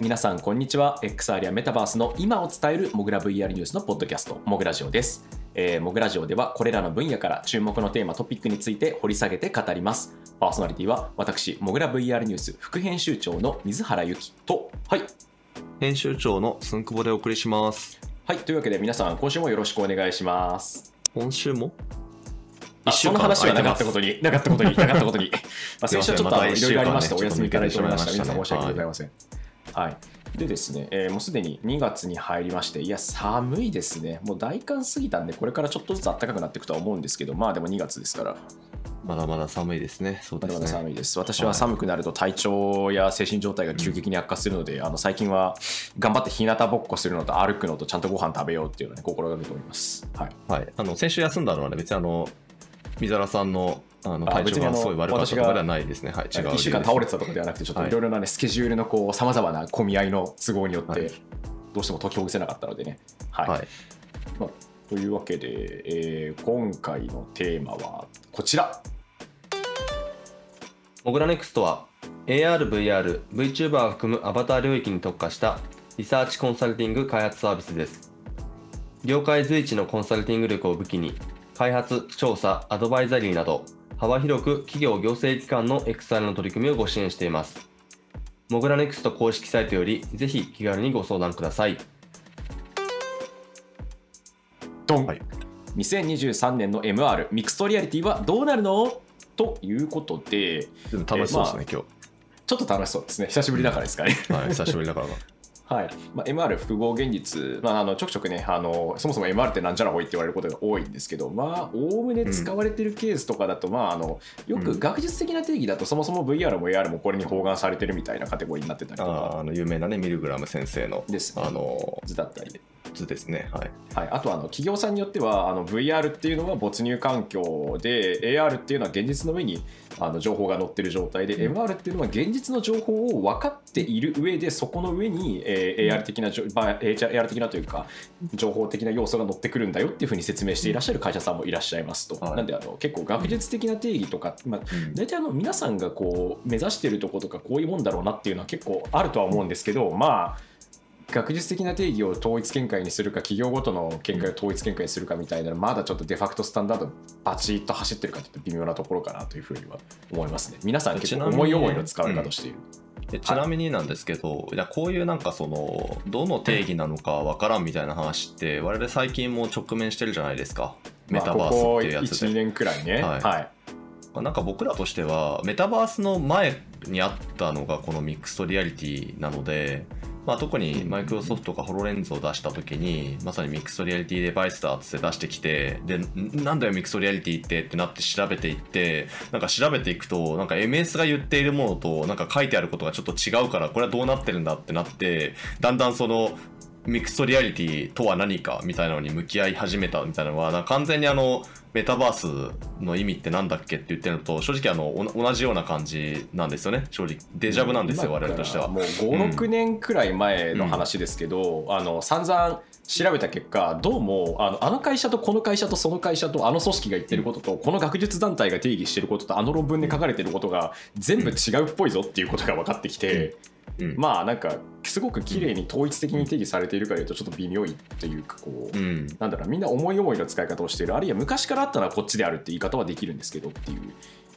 はい、皆さん、こんにちは。XR やメタバースの今を伝えるモグラ VR ニュースのポッドキャスト、モグラジオです。えー、モグラジオでは、これらの分野から注目のテーマ、トピックについて掘り下げて語ります。パーソナリティは、私、モグラ VR ニュース副編集長の水原由紀と、はい、編集長のすんくぼでお送りします。はい、というわけで皆さん、今週もよろしくお願いします。今週も？あその話はなかったことに、なかったことに、なかったことに。まあ、先週はちょっといろいろありまして、お休みいただいておりました。皆さん申し訳ございません。はい。でですね、えーもうすでに2月に入りまして、いや、寒いですね。もう大寒過ぎたんで、これからちょっとずつ暖かくなっていくとは思うんですけど、まあでも2月ですから、まだまだ寒いですね。そうまだまだですね。寒いです。私は寒くなると体調や精神状態が急激に悪化するので、あの最近は頑張って日向ぼっこするのと歩くのとちゃんとご飯食べようっていうのをね、心がけております。はい。はい。あの、先週休んだのはね、別にあの、水原さんのあの体あ別にすごい悪かったとかではないですね。はい。違う理由1です。週間倒れてたとかではなくて、ちょっといろいろな、ねスケジュールのこうさまざまな混み合いの都合によって、はいどうしても解きほぐせなかったのでね。はいはい。まあ、というわけで、えー今回のテーマはこちら。モグラネクストは AR、VR、VTuber を含むアバター領域に特化したリサーチコンサルティング開発サービスです。業界随一のコンサルティング力を武器に、開発、調査、アドバイザリーなど、幅広く企業行政機関の XR の取り組みをご支援しています。モグラネクスト公式サイトより、ぜひ気軽にご相談ください。ドン、はい2023年の MR ミクストリアリティはどうなるの？ということで、楽しそうですね、今ちょっと楽しそうですね。久しぶりだからですかね。日。はい、久しぶりだからな。はい。まあ、MR 複合現実、まあ、あのちょくちょくねあの、そもそも MR ってなんじゃらほいって言われることが多いんですけど、まあ、おおむね使われてるケースとかだと、まあ、あのよくうん。学術的な定義だと、そもそも VR も AR もこれに包含されてるみたいなカテゴリーになってたりとか。あの有名なね、ミルグラム先生のですね。あの図だったり、図ですね。はい。はい、あとはあの企業さんによってはあの VR っていうのは没入環境で AR っていうのは現実の上にあの情報が載ってる状態で、うん。MR っていうのは現実の情報を分かっている上でそこの上に、えー AR 的なまあ AR 的なというか情報的な要素が載ってくるんだよっていうふうに説明していらっしゃる会社さんもいらっしゃいますと、はい。なんであの結構学術的な定義とか、まあ、大体あの皆さんがこう目指しているところとかこういうもんだろうなっていうのは結構あるとは思うんですけどまあ学術的な定義を統一見解にするか企業ごとの見解を統一見解にするかみたいなまだちょっとデファクトスタンダードバチッと走ってるかというと微妙なところかなというふうには思いますね。皆さん結構思い思いの使われ方をしている、でちなみになんですけど、いやこういうなんかそのどの定義なのかわからんみたいな話って我々最近も直面してるじゃないですか。メまあタバースっていうやつで、12年くらいね。はい。はい。まあなんか僕らとしてはメタバースの前にあったのがこのミックストリアリティなので、まあ、特にマイクロソフトがホロレンズを出した時にまさにミックストリアリティデバイスだっつって出してきてでなんだよミックストリアリティってってなって調べていってなんか調べていくとなんか MS が言っているものとなんか書いてあることがちょっと違うからこれはどうなってるんだってなってだんだんそのミクストリアリティとは何かみたいなのに向き合い始めたみたいなのはなんか完全にあのメタバースの意味ってなんだっけって言ってるのと正直あのお同じような感じなんですよね。正直。デジャブなんですよ、今我々としては。もう56年くらい前の話ですけど、あの散々調べた結果どうもあのあの会社とこの会社とその会社とあの組織が言ってることと、この学術団体が定義してることとあの論文で書かれてることが全部違うっぽいぞっていうことが分かってきて、うんまあなんかすごく綺麗に統一的に定義されているかというとちょっと微妙いというかこう、うん。なんだろうみんな思い思いの使い方をしているあるいは昔からあったのはこっちであるって言い方はできるんですけどっていう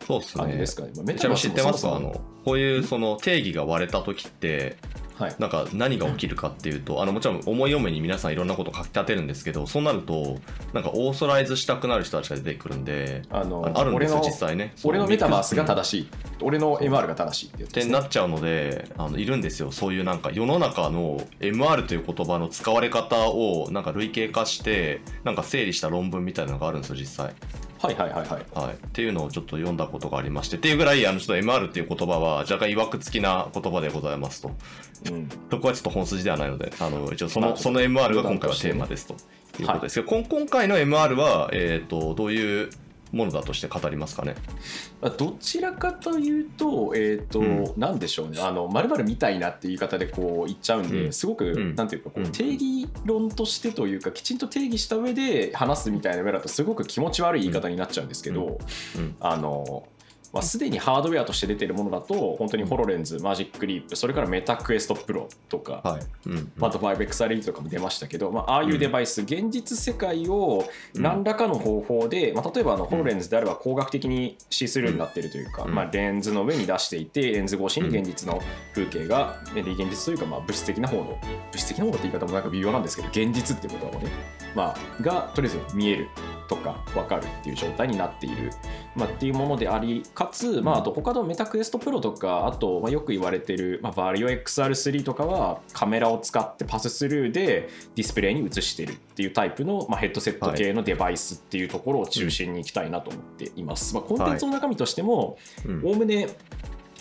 そうっすね。感じですかね。まあメちなみに知ってますあのこういうその定義が割れた時ってはい。なんか何が起きるかっていうとあのもちろん思い思いに皆さんいろんなことを書き立てるんですけどそうなるとなんかオーソライズしたくなる人たちが出てくるんであのああるんですよ俺の実際ね。俺のメタバースがしい正しい、俺の MR が正しいってやつってなっちゃうのであのいるんですよ。そういうなんか世の中の MR という言葉の使われ方をなんか類型化してなんか整理した論文みたいなのがあるんですよ実際、はいはいはいはい。はい、っていうのをちょっと読んだことがありましてっていうぐらいあのちょっと MR っていう言葉は若干いわくつきな言葉でございますとうん。そこはちょっと本筋ではないのであの一応そまあのその MR が今回はテーマですということですけど、こん今回の MR は、えー、とどういうものだとして語りますかね？まあどちらかというと、えっ、と、うん。なんでしょうね、あの、まるみたいなっていう言い方でこう言っちゃうんで、うん。すごく、ん。なんていうか、こううん。定義論としてというか、きちんと定義した上で話すみたいな上だと、すごく気持ち悪い言い方になっちゃうんですけど、うん。あの、まあ、すでにハードウェアとして出てるものだと本当にホロレンズ、マジックリープそれからメタクエストプロとか、はい。うんうん。あと 5XRE とかも出ましたけど、まあああいうデバイス、現実世界を何らかの方法で、まあ、例えばあのホロレンズであれば工学的にシースルーになっているというか、うん。まあ、レンズの上に出していてレンズ越しに現実の風景が、ね現実というかまあ物質的な方の物質的な方のって言い方もなんか微妙なんですけど現実っていうことはね、まあ、がとりあえず見えるとか分かるっていう状態になっている、まあ、っていうものでありかつ、まあ、あと他のメタクエストプロとかあと、まあ、よく言われてる、まあ、バリオ XR3 とかはカメラを使ってパススルーでディスプレイに映してるっていうタイプの、まあ、ヘッドセット系のデバイスっていうところを中心に行きたいなと思っています。まあ、コンテンツの中身としてもうん。おおむね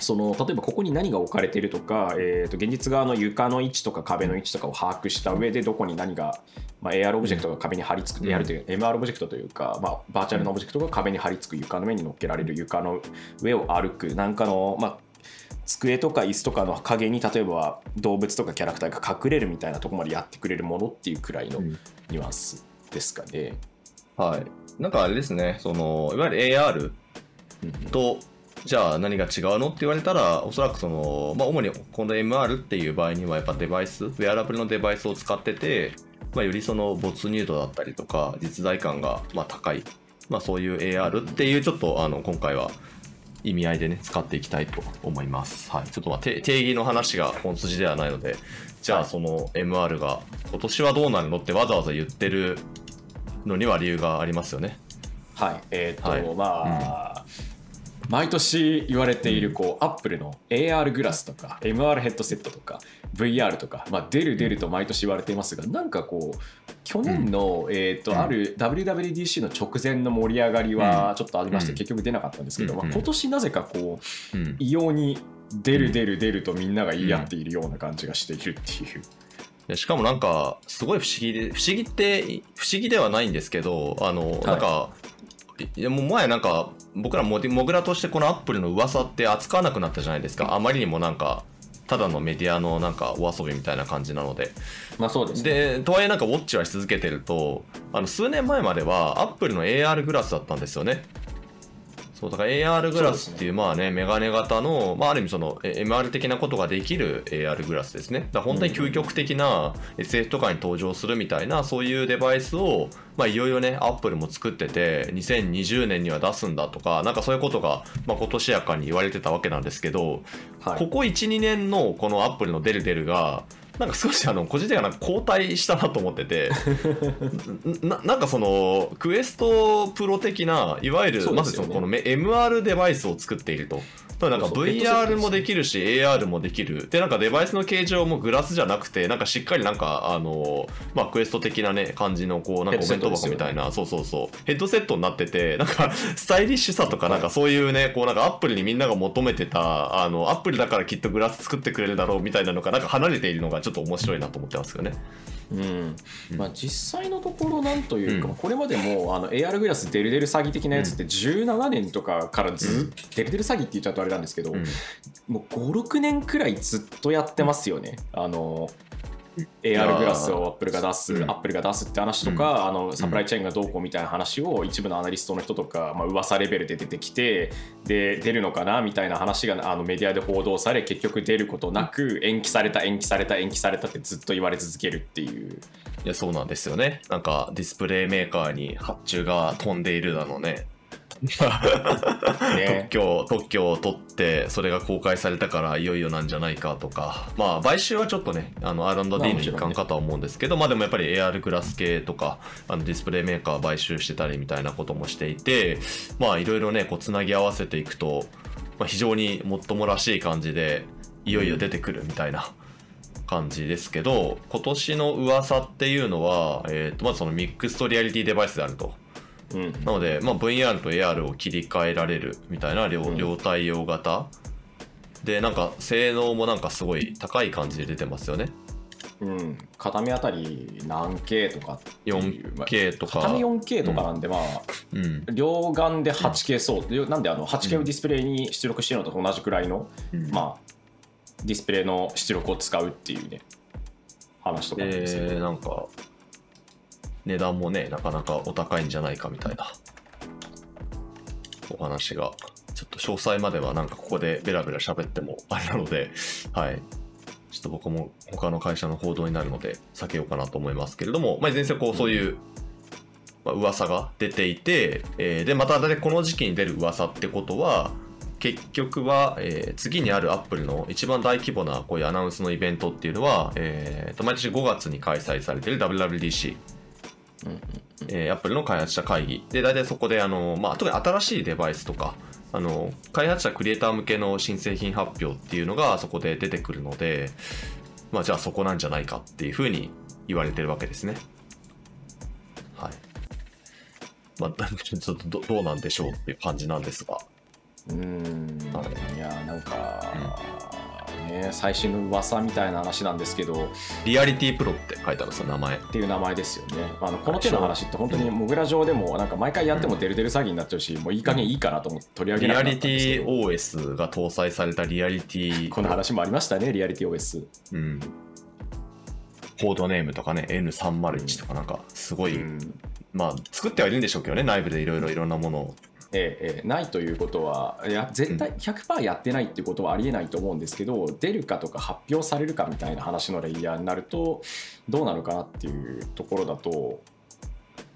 その例えばここに何が置かれているとか、えー、と現実側の床の位置とか壁の位置とかを把握した上でどこに何が、まあ、AR オブジェクトが壁に貼り付く、うん。AR という MR オブジェクトというか、まあ、バーチャルのオブジェクトが壁に貼り付く床の上に乗っけられる床の上を歩くなんかの、まあ、机とか椅子とかの影に例えば動物とかキャラクターが隠れるみたいなところまでやってくれるものっていうくらいのうん。ニュアンスですかね。はい。なんかあれですね、その、いわゆる AR うん。と、じゃあ何が違うの？って言われたら、おそらくその、まあ主にこの MR っていう場合にはやっぱデバイス、ウェアラブルのデバイスを使ってて、まあよりその没入度だったりとか、実在感がまあ高い、まあそういう AR っていうちょっとあの今回は意味合いでね、使っていきたいと思います。はい。ちょっとまあ定定義の話が本筋ではないので、じゃあその MR が今年はどうなるのってわざわざ言ってるのには理由がありますよね。はい、えっ、と、はいまあ、毎年言われているこう、アップルの AR グラスとか MR ヘッドセットとか VR とか、まあ、出る出ると毎年言われていますがなんかこう去年の、えーとうん。ある WWDC の直前の盛り上がりはちょっとありまして、うん。結局出なかったんですけど、うん。まあ、今年なぜかこううん。異様に出る出る出るとみんなが言い合っているような感じがしているっていう。しかもなんかすごい不思議で不思議って不思議ではないんですけどあの、なんかいやもう前なんか僕らモデモグラとしてこのアップルの噂って扱わなくなったじゃないですか。あまりにもなんかただのメディアのなんかお遊びみたいな感じなので。まあそうですね。でとはいえなんかウォッチはし続けてるとあの数年前まではアップルの AR グラスだったんですよねそうだから AR グラスっていうまあねメガネ型の、まあ、ある意味そのえ MR 的なことができる AR グラスですね。だ本当に究極的な SF とかに登場するみたいなそういうデバイスを、まあ、いよいよねアップルも作ってて2020年には出すんだとかなんかそういうことが、まあ、今年やかに言われてたわけなんですけど、はい。ここ12年のこのアップルのデルデルがなんか少しあの個人的にはなんか後退したなと思ってて ななんかそのクエストプロ的ないわゆる、まずそのこのめ MR デバイスを作っていると。なんか VR もできるし AR もできる。でなんかデバイスの形状もグラスじゃなくてなんかしっかりなんかあのまあクエスト的なね感じのこうなんかお弁当箱みたいな、そうそうそう。ヘッドセットになっててなんかスタイリッシュさとかなんかそういうねこうなんかアップルにみんなが求めてたあのアップルだからきっとグラス作ってくれるだろうみたいなのがなんか離れているのがちょっと面白いなと思ってますよね。うん。うんまあ、実際のところなんというか、うん。これまでもあの AR グラスデルデル詐欺的なやつって17年とかからずっ、うん。デルデル詐欺って言っちゃうとあれなんですけど、うん。もう56年くらいずっとやってますよね。あのや AR ー。グラスをアップルが出す、うん。アップルが出すって話とか、あのサプライチェーンがどうこうみたいな話を一部のアナリストの人とか、まあ噂レベルで出てきてで出るのかなみたいな話があのメディアで報道され結局出ることなく延期された延期された延期されたってずっと言われ続けるっていう。いやそうなんですよね。なんかディスプレイメーカーに発注が飛んでいるだのね ね特許特許を取ってそれが公開されたからいよいよなんじゃないかとかまあ買収はちょっとねあの R&D の一環かとは思うんですけど、まあでもやっぱり AR グラス系とかあのディスプレイメーカー買収してたりみたいなこともしていてまあいろいろねこうつなぎ合わせていくと、まあ、非常にもっともらしい感じでいよいよ出てくるみたいな。感じですけど今年の噂っていうのは、えー、とまずそのミックストリアリティデバイスであるとうん。なので、まあ、VR と AR を切り替えられるみたいな両,、うん。両対応型。でなんか性能もなんかすごい高い感じで出てますよね。うん、片目あたり何 K とかっていう。まあ 4K とか。片目 4K とかなんで、まあうん。両眼で 8K そう、でなんであの 8K をディスプレイに出力してるのと同じくらいの、まあディスプレイの出力を使うっていうね話とかなんですけど、でなんか値段もねなかなかお高いんじゃないかみたいなお話が。ちょっと詳細まではなんかここでベラベラ喋ってもあれなので、はい。ちょっと僕も他の会社の報道になるので避けようかなと思いますけれども、まあ、全然こうそういう、まあ、噂が出ていて、えーで、またこの時期に出る噂ってことは、結局は、えー次にあるアップルの一番大規模なこういうアナウンスのイベントっていうのは、えーと毎年5月に開催されている WWDC、えー、アップルの開発者会議で大体そこであの、まあ、特に新しいデバイスとかあの開発者クリエイター向けの新製品発表っていうのがそこで出てくるので、まあ、じゃあそこなんじゃないかっていうふうに言われてるわけですね。はい。まあ、ちょっとどどうなんでしょうっていう感じなんですが。うーんはいいやなんか、ね最新の噂みたいな話なんですけど。リアリティプロって書いてあるんですよ、名前。っていう名前ですよね。あのこの手の話って本当にモグラ上でもなんか毎回やってもデルデル詐欺になっちゃうし、もういい加減いいかなと思って取り上げなくなリアリテったんですけどィ OS が搭載されたリアリティ、この話もありましたねリアリティ OS うん。コードネームとかね、N301 とかなんか、すごい、うん。まあ、作ってはいるんでしょうけどね、内部でいろいろいろんなものを。ええええないということはいや絶対100%やってないってことはありえないと思うんですけど出るかとか発表されるかみたいな話のレイヤーになるとどうなのかなっていうところだと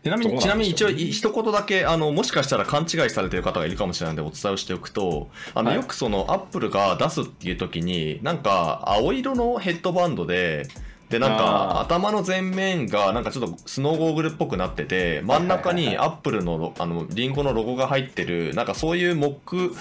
ちなみに、ちなみに一応、い一言だけ、あの、もしかしたら勘違いされてる方がいるかもしれないのでお伝えをしておくと、あの、はい。よくその、アップルが出すっていう時に、なんか、青色のヘッドバンドで、で、なんか、頭の前面が、なんかちょっとスノーゴーグルっぽくなってて、真ん中にアップルのロ、あの、リンゴのロゴが入ってる、なんかそういうモック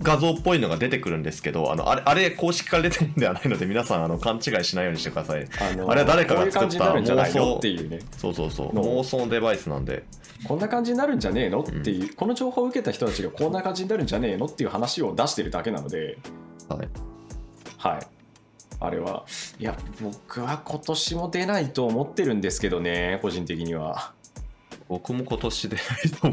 画像っぽいのが出てくるんですけど、あの、あれ、あれ公式から出てるんではないので、皆さん、あの、勘違いしないようにしてください。あのあれは誰かが作った妄想の？っていうねそうそうそう。の妄想のデバイスなんで。こんな感じになるんじゃねえの？っていう、この情報を受けた人たちがこんな感じになるんじゃねえの？っていう話を出してるだけなので。はい。はいあれは。いや僕は今年も出ないと思ってるんですけどね個人的には。僕も今年出な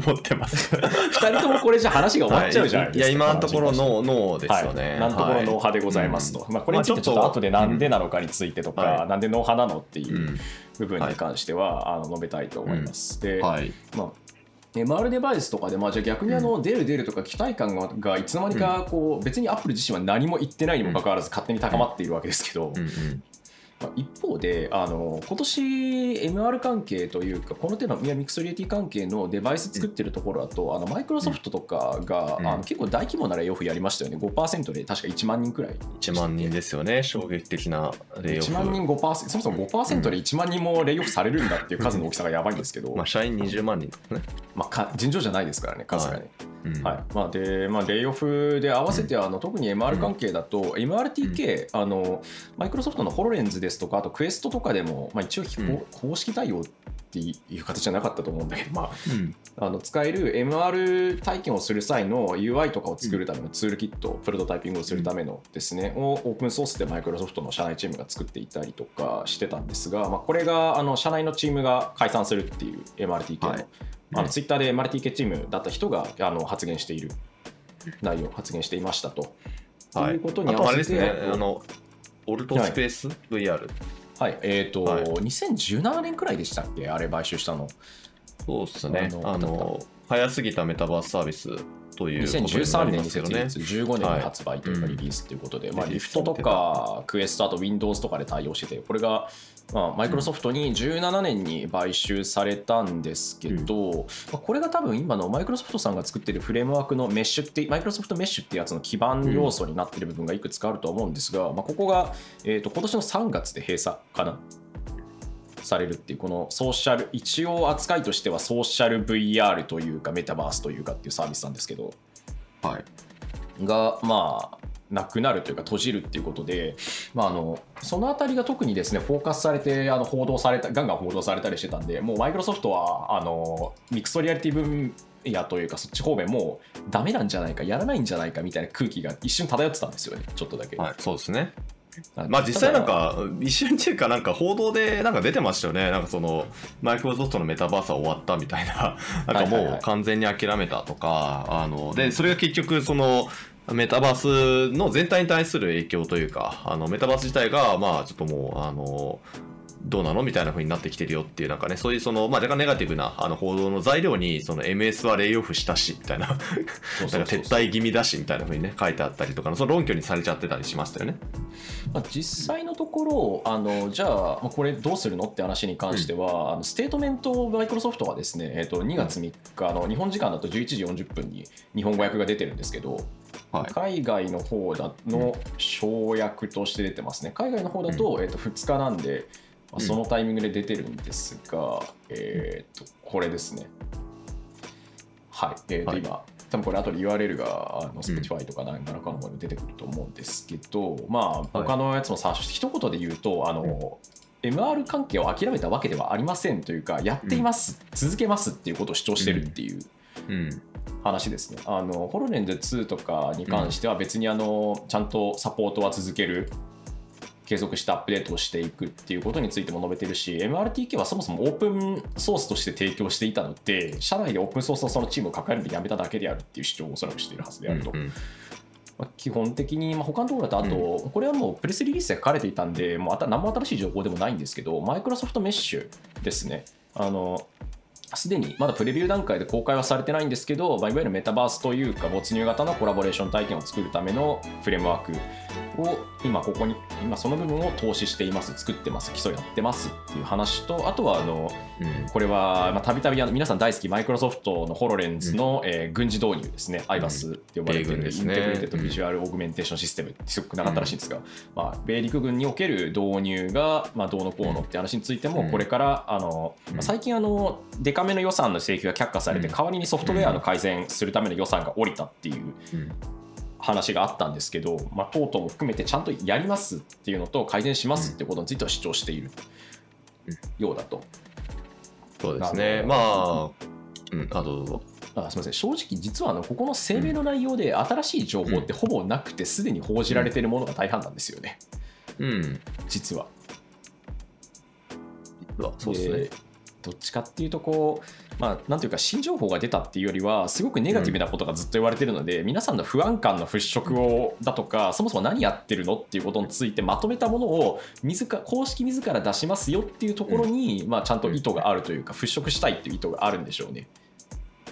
いと思ってます。2人ともこれじゃ話が終わっちゃうじゃないですか、はい。いや、今のところ話ノー、ノーですよね。はい、今んところノー派でございますと、うん。まあ、これについてちょっと後でなんでなのかについてとか、はい。なんでノー派なのってい。いううん。部分に関しては、あの述べたいと思います。で、はい。まあ MR デバイスとかで、まあ、じゃあ逆にあの、出る出るとか期待感ががいつの間にかこう、別にアップル自身は何も言ってないにもかかわらず勝手に高まっているわけですけど、一方であの今年 MR 関係というかこの手のミクストリアリティ関係のデバイス作ってるところだと、あのマイクロソフトとかが、うん。あの結構大規模なレイオフやりましたよね。5%で確か1万人くらい。1万人ですよね。衝撃的なレイオフ。1万人5%そもそも5%で1万人もレイオフされるんだっていう数の大きさがやばいんですけど、まあ、社員20万人とかね。まあ、か尋常じゃないですからね数がね、うん。はい。まあでまあ、レイオフで合わせてあの特に MR 関係だと、MRTK、あのマイクロソフトのホロレンズですとかあとクエストとかでも、まあ、一応非公公式対応っていう形じゃなかったと思うんだけど、まうん。あ、あの使える MR 体験をする際の UI とかを作るためのツールキット、プロトタイピングをするためのですね、をオープンソースでマイクロソフトの社内チームが作っていたりとかしてたんですが、まあ、これがあの社内のチームが解散するっていう MRTK の,、はいあのツイッターで MRTK チームだった人があの発言している内容発言していましたと。はい。ということに合わせて、れですね。あの、オルトスペース？VR。はいえーとはい2017年くらいでしたっけ、あれ買収したの。そうっすね。あの、早すぎたメタバースサービスということにな2013り年に。設立、15年に発売というかはいリリースということで、まあ、リフトとかクエスト、あと Windows とかで対応してて、これが、まあ、マイクロソフトに17年に買収されたんですけど、まあこれが多分今のマイクロソフトさんが作ってるフレームワークのメッシュって、マイクロソフトメッシュってやつの基盤要素になってる部分がいくつかあると思うんですが、まあ、ここが、えー、と今年の3月で閉鎖かな。されるっていうこのソーシャル一応扱いとしてはソーシャル VR というかメタバースというかっていうサービスなんですけど、はい。がまあなくなるというか閉じるっていうことで、まあ、あのそのあたりが特にですねフォーカスされてあの報道されたガンガン報道されたりしてたんでもうマイクロソフトはあのミクストリアリティ分野というかそっち方面もうダメなんじゃないかやらないんじゃないかみたいな空気が一瞬漂ってたんですよねちょっとだけ。はい、そうですね。はい。まあ実際なんか、一瞬っていうかなんか報道でなんか出てましたよね。なんかその、マイクロソフトのメタバースは終わったみたいな、なんかもう完全に諦めたとか、あの、で、それが結局その、メタバースの全体に対する影響というか、あの、メタバース自体が、まあちょっともう、あの、どうなのみたいな風になってきてるよっていうなんかねそういうそのまあ若干ネガティブなあの報道の材料にその MS はレイオフしたしみたいな。なんか撤退気味だしみたいな風にね書いてあったりとかのその論拠にされちゃってたりしましたよね。まあ、実際のところあのじゃあこれどうするのって話に関しては、うん、あのステートメントマイクロソフトはですね、えー、と2月3日の日本時間だと11時40分に日本語訳が出てるんですけど、はい、海外の方だの省略として出てますね。海外の方だと,、えー、と2日なんで、まあ、そのタイミングで出てるんですが、えっ、とこれですね。はい、えー、と今、多分これ後で URL があの Spotify とか何らかの方に出てくると思うんですけど、まあ他のやつもさ、一言で言うとあの、MR 関係を諦めたわけではありませんというかやっています、続けますっていうことを主張してるっていう話ですね。あのホロレンズ2とかに関しては別にあのちゃんとサポートは続ける継続してアップデートをしていくっていうことについても述べてるし MRTK はそもそもオープンソースとして提供していたので社内でオープンソースのそのチームを抱えるのでやめただけであるっていう主張をおそらくしているはずであると。うんうんまあ、基本的に、まあ、他のところだと、あと、うん、これはもうプレスリリースで書かれていたんで、もうあた何も新しい情報でもないんですけど、マイクロソフトメッシュですね。あのすでにまだプレビュー段階で公開はされてないんですけど、まあ、いわゆるメタバースというか没入型のコラボレーション体験を作るためのフレームワークを今ここに今その部分を投資しています。作ってます。基礎やってますっていう話とあとはあの、うん、これはたびたび皆さん大好きマイクロソフトのホロレンズの、うん、えー、軍事導入ですね、うん、IBAS って呼ばれている、インテグレーテッドビジュアルオグメンテーションシステムってすごく長ったらしいんですが、まあ、米陸軍における導入が、まあ、どうのこうのって話についてもこれからあの、まあ、最近あのデカめの予算の請求が却下されて代わりにソフトウェアの改善するための予算が下りたっていう話があったんですけど、まあ、等々も含めてちゃんとやりますっていうのと改善しますっていうことについては主張しているようだと。そうですね。まあ、うん、あどうぞ。あすみません正直実はあのここの声明の内容で新しい情報ってほぼなくてすでに報じられているものが大半なんですよね。うん、実は。実はそうですね。どっちかっていうとこう、まあ、なんていうか新情報が出たっていうよりはすごくネガティブなことがずっと言われてるので、うん、皆さんの不安感の払拭をだとかそもそも何やってるのっていうことについてまとめたものを自ら公式自ら出しますよっていうところに、うん、まあ、ちゃんと意図があるというか払拭したいっていう意図があるんでしょうね。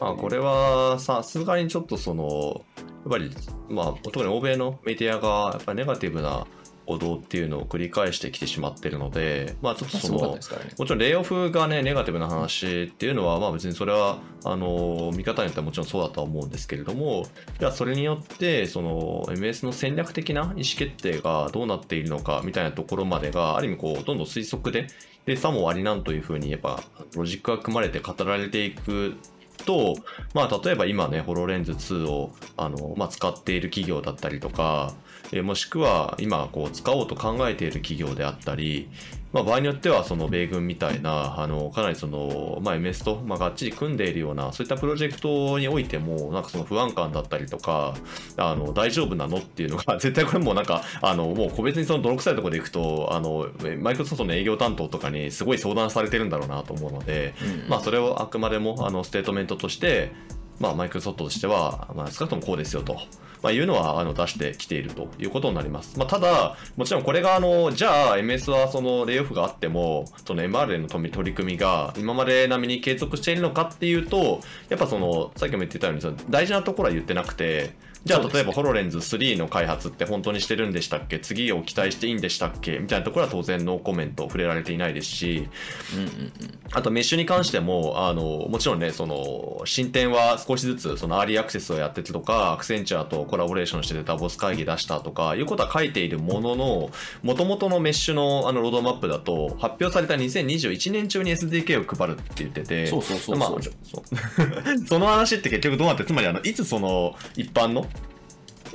まあ、これはさすがにちょっとそのやっぱり、まあ、特に欧米のメディアがやっぱネガティブな行動っていうのを繰り返してきてしまってるので、まあ、ちょっとその、ね、もちろんレイオフがねネガティブな話っていうのは、まあ、別にそれはあの見方によってはもちろんそうだとは思うんですけれどもじゃあそれによってその MS の戦略的な意思決定がどうなっているのかみたいなところまでがある意味こうどんどん推測ででさもありなんというふうにやっぱロジックが組まれて語られていくと、まあ、例えば今ね、ホロレンズ2をあの、まあ、使っている企業だったりとか、えもしくは今こう使おうと考えている企業であったり、まあ、場合によってはその米軍みたいなあのかなりその、まあ、MS と、まあ、がっちり組んでいるようなそういったプロジェクトにおいてもなんかその不安感だったりとかあの大丈夫なのっていうのが 絶対これもうなんかあのもう個別にその泥臭いところでいくとあのマイクロソフトの営業担当とかにすごい相談されてるんだろうなと思うので、うん、まあ、それをあくまでもあのステートメントとしてまあ、マイクロソフトとしては、まあ、少なくともこうですよと。まあ、いうのはあの出してきているということになります。まあ、ただ、もちろんこれがあの、じゃあ MS はそのレイオフがあっても、その MR の取り組みが今まで並みに継続しているのかっていうと、やっぱその、さっきも言ってたように、大事なところは言ってなくて、じゃあ例えばホロレンズ3の開発って本当にしてるんでしたっけ？次を期待していいんでしたっけ？みたいなところは当然ノーコメント触れられていないですし、うんうんうん、あとメッシュに関してもあのもちろんねその進展は少しずつそのアーリーアクセスをやっててとかアクセンチャーとコラボレーションしてダボス会議出したとかいうことは書いているもののもともとのメッシュのあのロードマップだと発表された2021年中に SDK を配るって言っててそうそうそうまあ、その話って結局どうなってつまりあのいつその一般の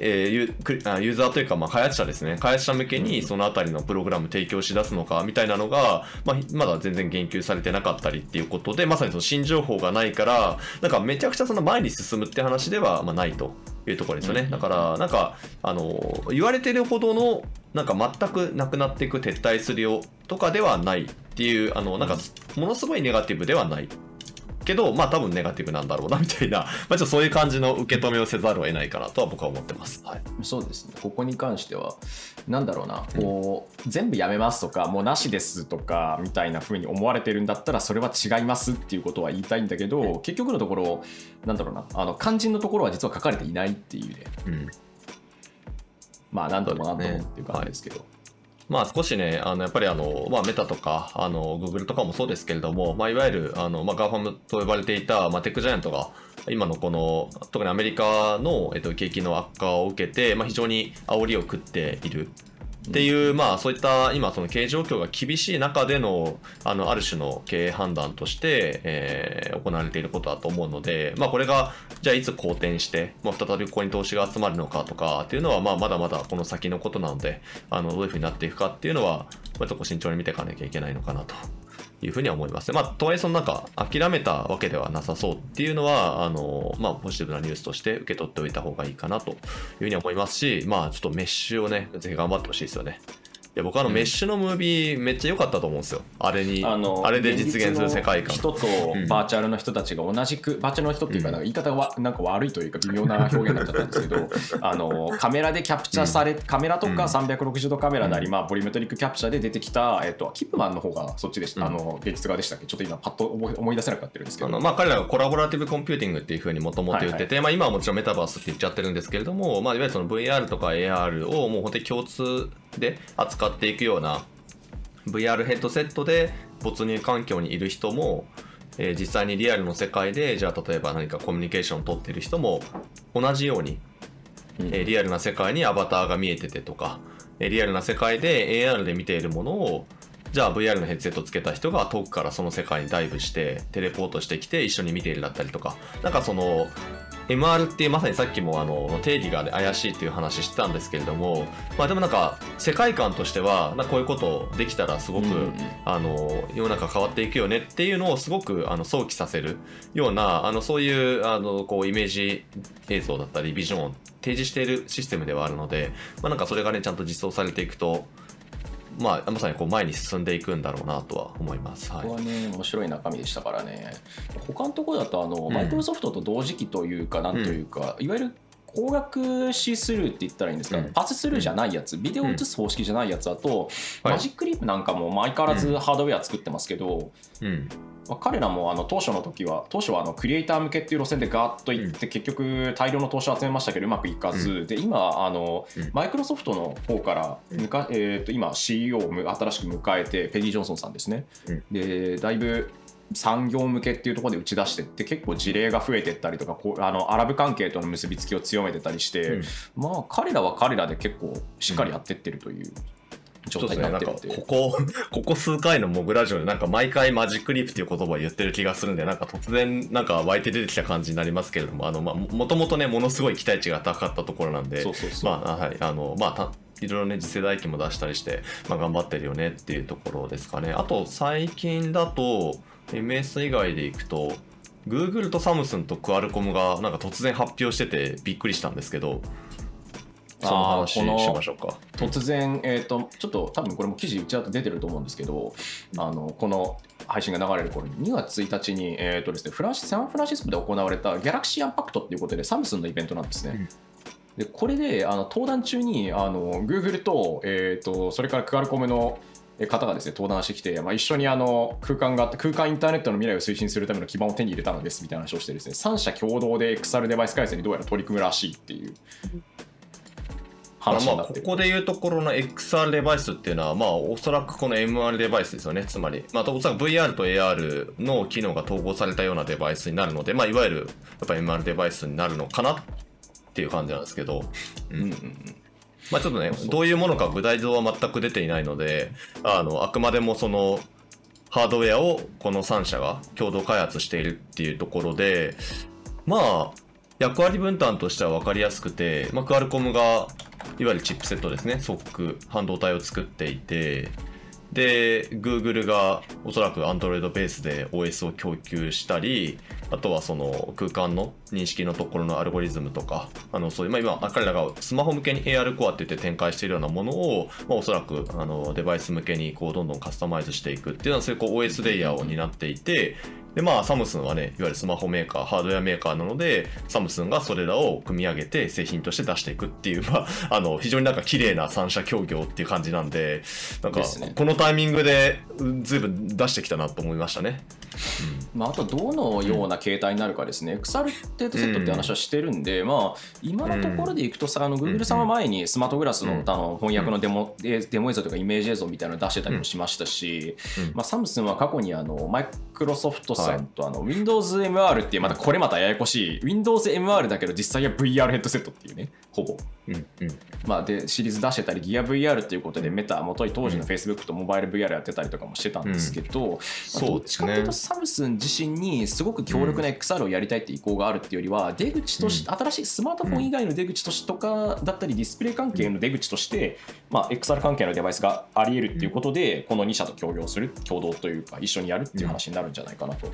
えー、ユユーザーというか、まあ、開発者ですね。開発者向けにそのあたりのプログラム提供し出すのかみたいなのが、まあ、まだ全然言及されてなかったりっていうことでまさにその新情報がないからなんかめちゃくちゃその前に進むって話では、まあ、ないというところですよね、だからなんかあの言われてるほどのなんか全くなくなっていく撤退するよとかではないっていうあのなんかものすごいネガティブではないけど、まあ多分ネガティブなんだろうなみたいな、まあちょっとそういう感じの受け止めをせざるを得ないかなとは僕は思ってます。はい。そうですね。ここに関してはなんだろうな。こう、全部やめますとかもうなしですとかみたいな風に思われてるんだったらそれは違いますっていうことは言いたいんだけど、結局のところなんだろうな。あの肝心のところは実は書かれていないっていうね。うん。まあなんともなんともっていう感じですけど、まあ少しね、あのやっぱりあの、まあ、メタとかあの Google とかもそうですけれども、まあ、いわゆるあの、まあ、ガーファムと呼ばれていた、まあ、テックジャイアントが今のこの特にアメリカの、えっと、景気の悪化を受けて、まあ、非常に煽りを食っている。っていう、まあ、そういった今、その経営状況が厳しい中での、あの、ある種の経営判断として、えー行われていることだと思うので、まあ、これが、じゃあ、いつ好転して、まあ、再びここに投資が集まるのかとかっていうのは、まあ、まだまだこの先のことなので、あの、どういうふうになっていくかっていうのは、まあ、ちょっと慎重に見ていかなきゃいけないのかなと。いうふうには思います。まあ、とはいえ、そのなんか、諦めたわけではなさそうっていうのは、あの、まあ、ポジティブなニュースとして受け取っておいた方がいいかなというふうに思いますし、まあ、ちょっとメッシュをね、ぜひ頑張ってほしいですよね。いや、僕あの、うん。メッシュのムービーめっちゃ良かったと思うんですよ。あれに、あのあれで実現する世界観。人とうん。バーチャルの人たちが同じく、バーチャルの人っていうかうん。なんか言い方がわなんか悪いというか微妙な表現になっちゃったんですけど あのカメラでキャプチャーされ、カメラとか360度カメラなり、うんまあ、ボリュメトリックキャプチャーで出てきた、えっと、キップマンの方がそっちでした、うん。あの現実側でしたっけ？ちょっと今パッと思い出せなくなってるんですけど。あのまあ、彼らがコラボラティブコンピューティングっていうふうにもともと言ってて、まあ、今はもちろんメタバースって言っちゃってるんですけれども、まあ、いわゆるその VR とか AR をもう本当に共通で扱っていくような VR ヘッドセットで没入環境にいる人も、えー実際にリアルの世界でじゃあ例えば何かコミュニケーションを取っている人も同じようにうん。えーリアルな世界にアバターが見えててとか、えーリアルな世界で AR で見ているものを、じゃあ VR のヘッドセットつけた人が遠くからその世界にダイブして、テレポートしてきて一緒に見ているだったりとか、なんかその、MR っていうまさにさっきもあの定義が怪しいっていう話してたんですけれども、まあでもなんか世界観としては、なこういうことできたらすごく、うんうん。あの世の中変わっていくよねっていうのをすごくあの想起させるようなあのそういうあのこうイメージ映像だったりビジョンを提示しているシステムではあるので、まあ、なんかそれがねちゃんと実装されていくと、まあ、まさにこう前に進んでいくんだろうなとは思います。はい。ここはね面白い中身でしたからね。他のところだとあの、ん。マイクロソフトと同時期というかなんというか、いわゆる光学視スルーって言ったらいいんですか、うん。パススルーじゃないやつビデオを映す方式じゃないやつだと、はい。マジックリープなんかもまあ相変わらずハードウェア作ってますけど、うんまあ彼らもあの当初の時は当初はあのクリエイター向けっていう路線でガーッといって、結局大量の投資を集めましたけどうまくいかず、で今あの、うん。マイクロソフトの方からむか、えー、と今 CEO をむ新しく迎えてペギー・ジョンソンさんですね、うん。でだいぶ産業向けっていうところで打ち出してって結構事例が増えてったりとかこうあのアラブ関係との結びつきを強めてたりして、うん。まあ彼らは彼らで結構しっかりやってってるという状態にななんってるんで、かここ、ここ数回のモグラジオでなんか毎回マジックリープっていう言葉を言ってる気がするんで、なんか突然なんか湧いて出てきた感じになりますけれども、あの、まあ、もともとね、ものすごい期待値が高かったところなんで、そうそうそう、まあ、はい、あの、まあ、たいろいろね、次世代機も出したりして、まあ、頑張ってるよねっていうところですかね。あと、最近だと、MS 以外でいくと、Google とサムスンとクアルコムがなんか突然発表しててびっくりしたんですけど、その話しましょうか。突然、えー、とちょっと多分これも記事打ち合って出てると思うんですけどあのこの配信が流れる頃に2月1日に、えーとですね、フランシサンフランシスコで行われたギャラクシーアンパクトっていうことでサムスンのイベントなんですね。でこれであの登壇中にあの Google と,、えー、とそれからクアルコムの方がですね登壇してきて、まあ、一緒にあの空間があって空間インターネットの未来を推進するための基盤を手に入れたのですみたいな話をしてですね3社共同で XR デバイス開発にどうやら取り組むらしいっていう話にまあ。ここでいうところの XR デバイスっていうのは、まあ、おそらくこの MR デバイスですよね。つまり、まあ、おそらく VR と AR の機能が統合されたようなデバイスになるので、まあ、いわゆる、やっぱ MR デバイスになるのかなっていう感じなんですけど、うんうんうんまあ、ちょっとねどういうものか具体像は全く出ていないので、あの、あくまでもその、ハードウェアをこの3社が共同開発しているっていうところで、まあ、役割分担としては分かりやすくて、まあ、クアルコムが、いわゆるチップセットですね、SOC、半導体を作っていて、で、Google がおそらく Android ベースで OS を供給したり、あとはその空間の認識のところのアルゴリズムとかあのそういう、まあ、今彼らがスマホ向けに AR コアって言って展開しているようなものを、まあ、おそらくあのデバイス向けにこうどんどんカスタマイズしていくっていうのはそういうこう OS レイヤーを担っていてでまあサムスンはねいわゆるスマホメーカーハードウェアメーカーなのでサムスンがそれらを組み上げて製品として出していくっていう、まあ、あの非常になんか綺麗な三者協業っていう感じなんでなんかこのタイミングで随分出してきたなと思いましたね。まあ、あとどのような形態になるかですね、うん、XR データセットって話はしてるんで、うん、まあ、今のところでいくとさ、あの Google さんは前にスマートグラスの,、あの翻訳のデモ,、デモ映像とかイメージ映像みたいなの出してたりもしましたし、まあ、サムスンは過去にあのマイクロソフトさんとあの WindowsMR っていうまたこれまたややこしい WindowsMR だけど実際は VR ヘッドセットっていうねほぼ、うんうん。まあ、でシリーズ出してたりギア VR ということでメタ元い当時の Facebook とモバイル VR やってたりとかもしてたんですけど、うんまあ、どっちかというとサムスン自身にすごく強力な XR をやりたいって意向があるっていうよりは出口として、新しいスマートフォン以外の出口としてとかだったりディスプレイ関係の出口として、まあ、XR 関係のデバイスがあり得るっていうことでこの2社と協業する共同というか一緒にやるっていう話になるんじゃないかなと、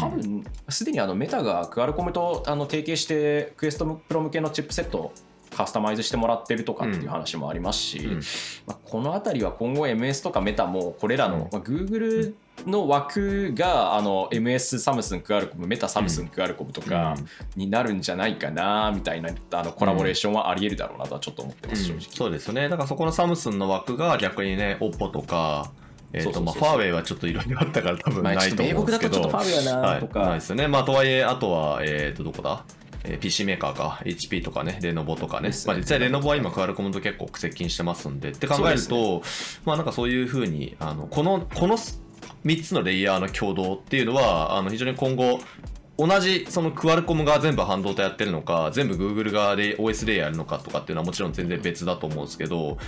多分すでにあのメタがクアルコムとあの提携してクエストプロ向けのチップセットカスタマイズしてもらってるとかっていう話もありますし、うん、まあ、この辺りは今後 MS とかメタもこれらの、まあ、Google の枠があの MS サムスンクアルコムメタサムスンクアルコムとかになるんじゃないかなみたいなあのコラボレーションはありえるだろうなとはちょっと思ってます、正直、そうですよね。だからそこのサムスンの枠が逆にね OPPO とかえーとまあ、ファーウェイはちょっといろいろあったから多分ないと思うんですけど、まあ、ファーウェイなとか、はい、ないですよねまあとはいえあとはえっ、ー、とどこだ？えー、PC メーカーか HP とかねレノボとかね、まあ、実際レノボは今クアルコムと結構接近してますんで。って考えると、ね、まあなんかそういうふうにあのこのこの3つのレイヤーの共同っていうのはあの非常に今後同じそのクアルコムが全部半導体やってるのか全部 Google 側で OS レイヤーやるのかとかっていうのはもちろん全然別だと思うんですけど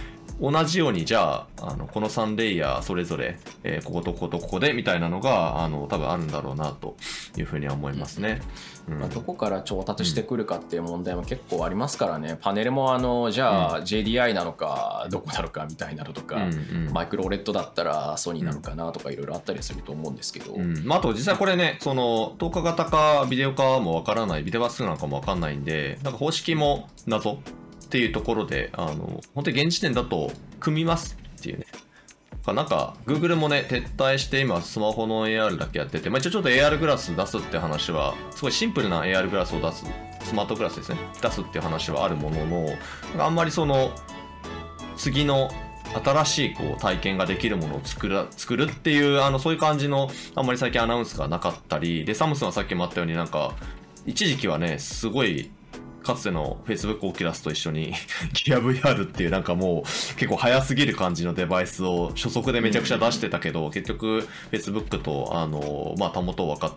同じようにじゃああのこの3レイヤーそれぞれ、えー、こことこことここでみたいなのがあの多分あるんだろうなというふうには思いますね。うん、まあ、どこから調達してくるかっていう問題も結構ありますからね、うん、パネルもあのじゃあ JDI なのかどこなのかみたいなのとか、マイクロレッドだったらソニーなのかなとかいろいろあったりすると思うんですけど、まあ、あと実際これねその透過型かビデオかもわからないビデオバスなんかもわかんないんでなんか方式も謎っていうところで、あの、本当に現時点だと組みますっていうね。なんか、Google もね、撤退して今、スマホの AR だけやってて、まあ、一応ちょっと AR グラス出すって話は、すごいシンプルな AR グラスを出す、スマートグラスですね、出すっていう話はあるものの、あんまりその、次の新しいこう体験ができるものを作る作るっていうあのそういう感じのあんまり最近アナウンスがなかったりでサムスンはさっきもあったようになんか一時期はねすごいかつての Facebook オキラスと一緒に ギア VR っていうなんかもう結構早すぎる感じのデバイスを初速でめちゃくちゃ出してたけど、結局 Facebook とあの、まあ、たもと分かっ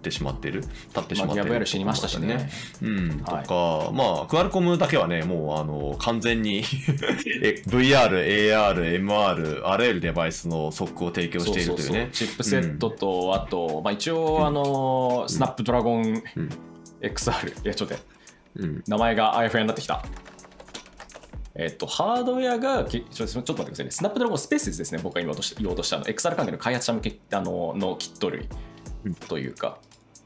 てしまってる。立ってしまってる、まあ、VR 死にましたしね、うん、とか、まあクアルコムだけはねもうあの完全に VR、AR、MR あらゆるデバイスのソックを提供しているというね。チップセットと、うん、あと、まあ、一応あの、うん、スナップドラゴン XR、いやちょっとうん、名前があやふやになってきた。えっと、ハードウェアがちょちょっと待ってくださいね。スナップドラゴンスペースですね、僕が言おうとした言おうとしたの。XR 関係の開発者向けあののキット類というか、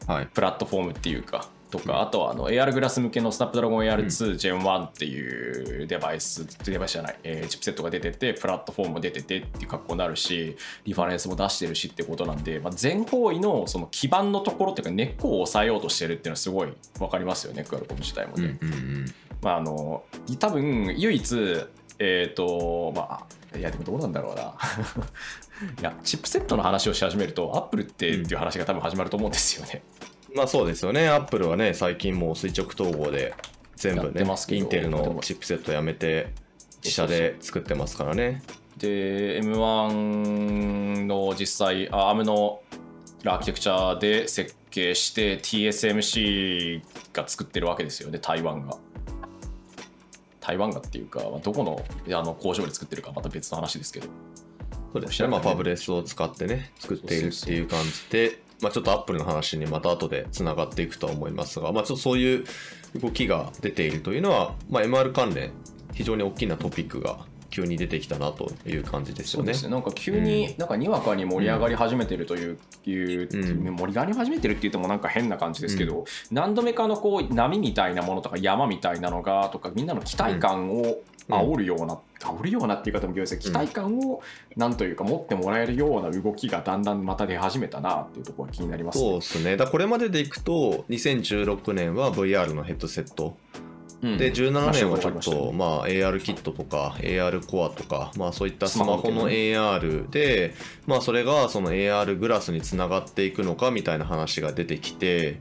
はい、プラットフォームっていうか、とか、あとはあの AR グラス向けのスナップドラゴン AR2 Gen1 っていうデバイス、デバイスじゃない、えー、チップセットが出てて、プラットフォームも出ててっていう格好になるし、リファレンスも出してるしってことなんで、まあ、全方位のその基盤のところっていうか根っこを抑えようとしてるっていうのはすごい分かりますよね、クアルコム自体もね。まあ、あの多分唯一、えっ、ー、と、まあ、いやでもどうなんだろうな。いや、チップセットの話をし始めると、アップルってっていう話が多分始まると思うんですよね。まあそうですよね。アップルはね、最近もう垂直統合で全部ね、インテルのチップセットやめて、自社で作ってますからね。で、M1 の実際、あ ARM のアーキテクチャで設計して TSMC が作ってるわけですよね、台湾が。台湾がっていうか、どこのあの工場で作ってるかまた別の話ですけど。そうですね、まあ、ファブレスを使ってね、作っているっていう感じで、まあ、ちょっとアップルの話にまた後でつながっていくとは思いますが、まあ、ちょっとそういう動きが出ているというのは、まあ、MR 関連非常に大きなトピックが急に出てきたなという感じですよね。そうですね。なんか急に、なんかにわかに盛り上がり始めてるという,、いううん。盛り上がり始めてるって言ってもなんか変な感じですけど、何度目かのこう波みたいなものとか山みたいなのがとかみんなの期待感を煽るような、煽るようなっていう方も期待感をなんというか持ってもらえるような動きがだんだんまた出始めたなっていうところが気になりますね。そうですね。だこれまででいくと、2016年は VR のヘッドセット。うんで、17年はちょっと、ねまあ、AR キットとか、AR コアとか、まあ、そういったスマホの AR で、まあ、それがその AR グラスにつながっていくのかみたいな話が出てきて、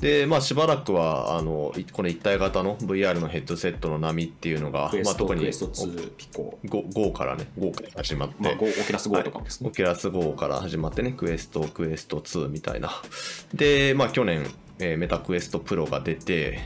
で、まあ、しばらくは、あの、いこの一体型の VR のヘッドセットの波っていうのが、まあ、特にクエスト2ピコ、5, 5からね、5から始まって、まあ、オキュラス GO とかもですね。オキュラス GO から始まってね、クエスト、クエスト2みたいな。で、まあ去年、えーメタクエストプロが出て、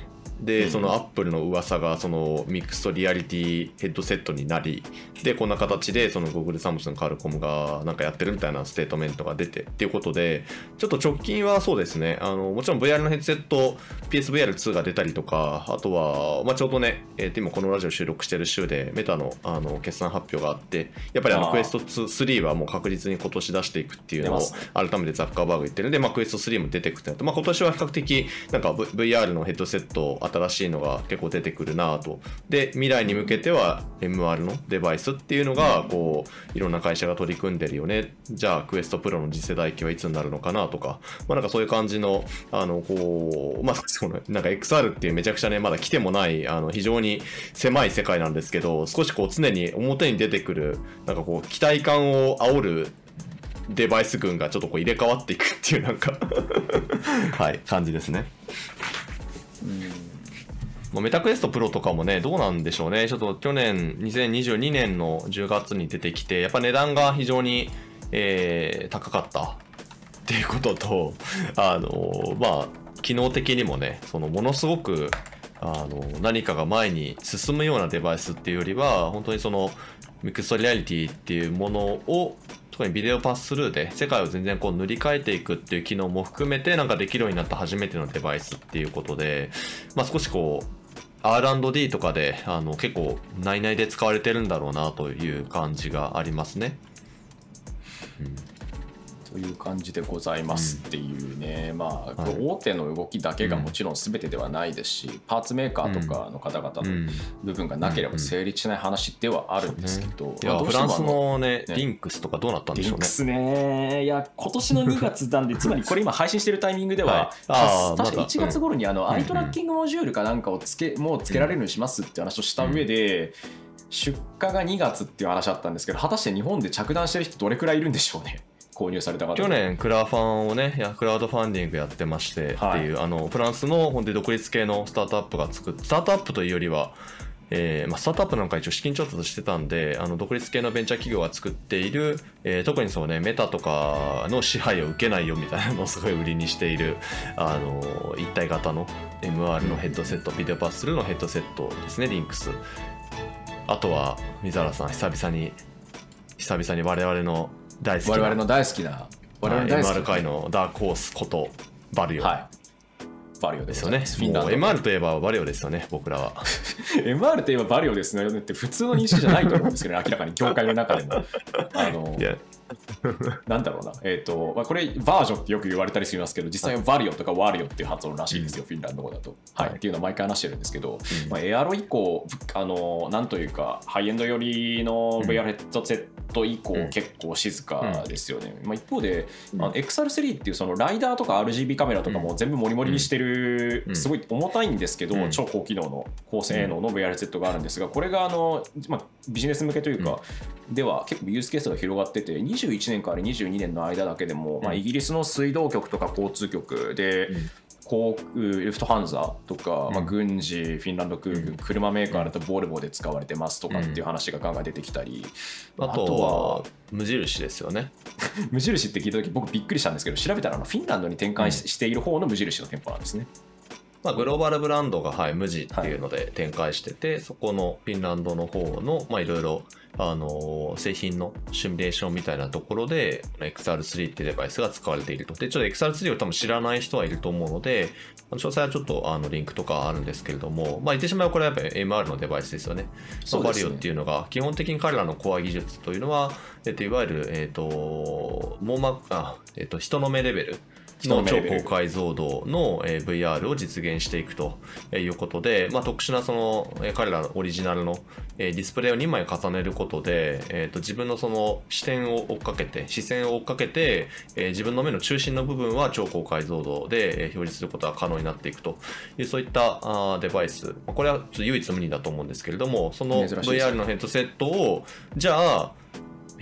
で、うんそのアップルの噂がそのミックストリアリティヘッドセットになり、で、こんな形でその Google、サムスン、クアルコムがなんかやってるみたいなステートメントが出てっていうことで、ちょっと直近はそうですね、あのもちろん VR のヘッドセット、PSVR2 が出たりとか、あとは、まあ、ちょうどね、えーと今このラジオ収録してる週でメタのあの決算発表があって、やっぱりあのクエスト2 3はもう確実に今年出していくっていうのを改めてザッカーバーグ言ってるんで、まあ、クエスト3も出てくってなと、まあ、今年は比較的なんか VR のヘッドセット新しいのが結構出てくるなと。で未来に向けては MR のデバイスっていうのがこういろんな会社が取り組んでるよね。じゃあクエストプロの次世代機はいつになるのかなとか、まあ、なんかそういう感じのあのこう、まあ、そのなんか XR っていうめちゃくちゃねまだ来てもないあの非常に狭い世界なんですけど少しこう常に表に出てくるなんかこう期待感を煽るデバイス群がちょっとこう入れ替わっていくっていうなんか。はい感じですね。まあメタクエストプロとかもね、どうなんでしょうね。ちょっと去年、2022年の10月に出てきて、やっぱ値段が非常に、えー高かったっていうことと、あの、まあ、機能的にもね、そのものすごく、あの、何かが前に進むようなデバイスっていうよりは、本当にその、ミクストリアリティっていうものを特にビデオパススルーで世界を全然こう塗り替えていくっていう機能も含めてなんかできるようになった初めてのデバイスっていうことで、まあ、少しこう R&D とかであの結構内々で使われてるんだろうなという感じがありますね。という感じでございますっていうね、まあ、はい。大手の動きだけがもちろん全てではないですし、パーツメーカーとかの方々のうん。部分がなければ成立しない話ではあるんですけど、いやフランスのねね。リンクスとかどうなったんでしょうね。リンクスね、いや、今年の2月なんで、つまりこれ今配信してるタイミングでは、はい。確かまだ。1月頃にあの、んアイトラッキングモジュールかなんかをつけ、もうつけられるようにしますって話をした上で、出荷が2月っていう話だったんですけど、果たして日本で着弾してる人どれくらいいるんでしょうね、購入された方。去年クラファンをねクラウドファンディングやってましてっていう、はいあのフランスの本当に独立系のスタートアップが作っスタートアップというよりは、えーまあ、スタートアップなんか一応資金調達してたんであの独立系のベンチャー企業が作っている、えー特にそうねメタとかの支配を受けないよみたいなのをすごい売りにしているあの一体型の MR のヘッドセット、ビデオパスするのヘッドセットですねリンクスあとは水原さん久々に久々に我々の大好きな我々の大好きな、我々の大好きな MR 界のダークホースことバリオはい。バリオでですすよね。フィンランもうド。MR といえばバリオですよね、僕らは。MR といえばバリオですねって普通の認識じゃないと思うんですけど、ね、明らかに業界の中でも。あのいや、なんだろうな、えっ、と、まあ、これ、バージョンってよく言われたりしますけど、実際はバリオとかワリオっていう発音らしいですよ、フィンランド語だと。はい、はい。っていうのを毎回話してるんですけど、うん。まあ、エアロ以降、あの、なんというか、ハイエンド寄りの VR ヘッドセット以降、うん。結構静かですよね。まあ、一方で、うん。あの XR3 っていうそのライダーとか RGB カメラとかも全部モリモリにしてる、うん。すごい重たいんですけど、うん。超高機能の高性能の VR ヘッドセットがあるんですが、これがあの、まあ、ビジネス向けというか、では結構ユースケースが広がってて21年から22年の間だけでも、まあ、うんイギリスの水道局とか交通局で、うん。航空ルフトハンザとか、まあ、うん軍事フィンランド空軍、うん車メーカーだとボルボで使われてますとかっていう話がガンガン出てきたり、あとは無印ですよね。無印って聞いた時僕びっくりしたんですけど調べたらあのフィンランドに展開し,、ている方の無印の店舗なんですね。まあ、グローバルブランドが、はい、無地っていうので展開してて、はい、そこのフィンランドの方の、まあ、いろいろあの製品のシミュレーションみたいなところで XR3 っていうデバイスが使われていると。で、ちょっと XR3 を多分知らない人はいると思うので、詳細はちょっとあのリンクとかあるんですけれども、まあ、言ってしまえばこれはやっぱり MR のデバイスですよね。そうねバリオっていうのが、基本的に彼らのコア技術というのは、えっと、いわゆる、えっと、網膜、あ、えっと、人の目レベル。の超高解像度の VR を実現していくということで、まあ、特殊なその彼らオリジナルのディスプレイを2枚重ねることで、えー、と自分のその視点を追っかけて視線を追っかけて、えー、自分の目の中心の部分は超高解像度で表示することが可能になっていくというそういったあデバイス。これは唯一無二だと思うんですけれどもその VR のヘッドセットをじゃあ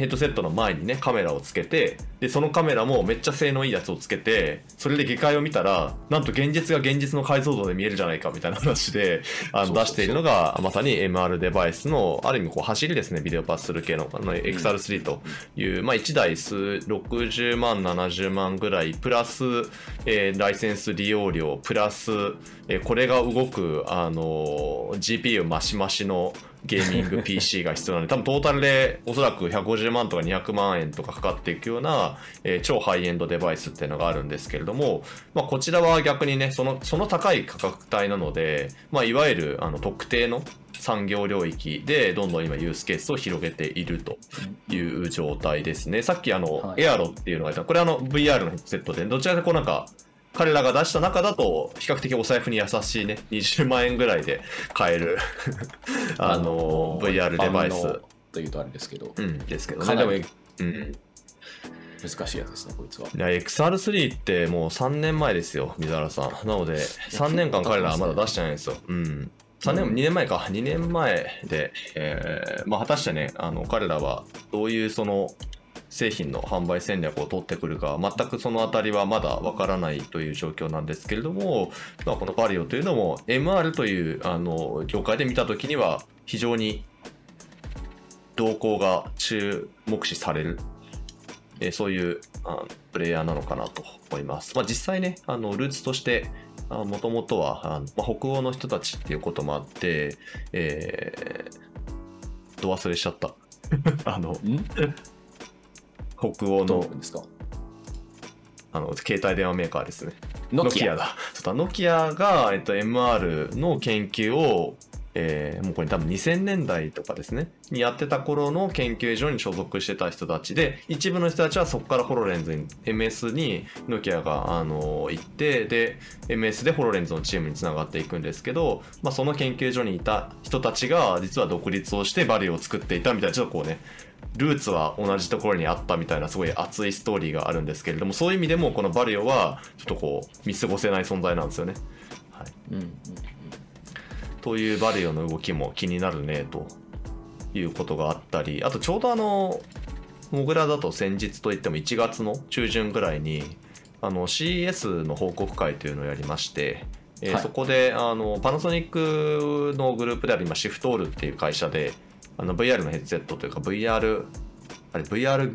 ヘッドセットの前にねカメラをつけてでそのカメラもめっちゃ性能いいやつをつけてそれで議会を見たらなんと現実が現実の解像度で見えるじゃないかみたいな話であの出しているのがまさに MR デバイスのある意味こう走りですねビデオパスする系のあの XR3 という、まあ、1台数60万70万ぐらいプラス、えー、ライセンス利用料プラス、えー、これが動くあの GPU マシマシのゲーミング PC が必要なんで、多分トータルでおそらく150万とか200万円とかかかっていくような、えー、超ハイエンドデバイスっていうのがあるんですけれども、まあ、こちらは逆にね、その、その高い価格帯なので、まあ、いわゆるあの特定の産業領域でどんどん今ユースケースを広げているという状態ですね。さっきあの、はい、エアロっていうのがいた、これあの VR のヘッドセットで、どちらかこうなんか、彼らが出した中だと比較的お財布に優しいね20万円ぐらいで買えるあの VR デバイス。というとあれですけど、うん、ですけどね。でも、うん、難しいやつですねこいつは。いや XR3 ってもう3年前ですよ水原さん。なので3年間彼らはまだ出してないんですよ。うん。3年、2年前か、2年前で、えー、まあ、果たしてね、あの、彼らはどういうその製品の販売戦略を取ってくるか全くその辺りはまだわからないという状況なんですけれども、まあ、このパリオというのも MR というあの業界で見た時には非常に動向が注目視される、えー、そういうあプレイヤーなのかなと思います。まあ、実際ねあのルーツとしてもともとはあの、まあ、北欧の人たちっていうこともあって、えー、ど忘れしちゃった。あの北欧のですか？あの携帯電話メーカーですね。ノキア だ。ノキアが、えっと、MR の研究を、えー、もうこれ多分2000年代とかですね、にやってた頃の研究所に所属してた人たちで、一部の人たちはそこからホロレンズに、MS にノキアが、あの行って、で、MS でホロレンズのチームにつながっていくんですけど、まあ、その研究所にいた人たちが、実は独立をしてバリューを作っていたみたいな、ちょっとこうね、ルーツは同じところにあったみたいなすごい熱いストーリーがあるんですけれどもそういう意味でもこのバリオはちょっとこう見過ごせない存在なんですよね。はい。うんうん、というバリオの動きも気になるねということがあったりあとちょうどあのモグラだと先日といっても1月の中旬ぐらいにあの CES の報告会というのをやりまして、えーはい、そこであのパナソニックのグループである今シフトールっていう会社であの VR のヘッドセットというか VR あれ VR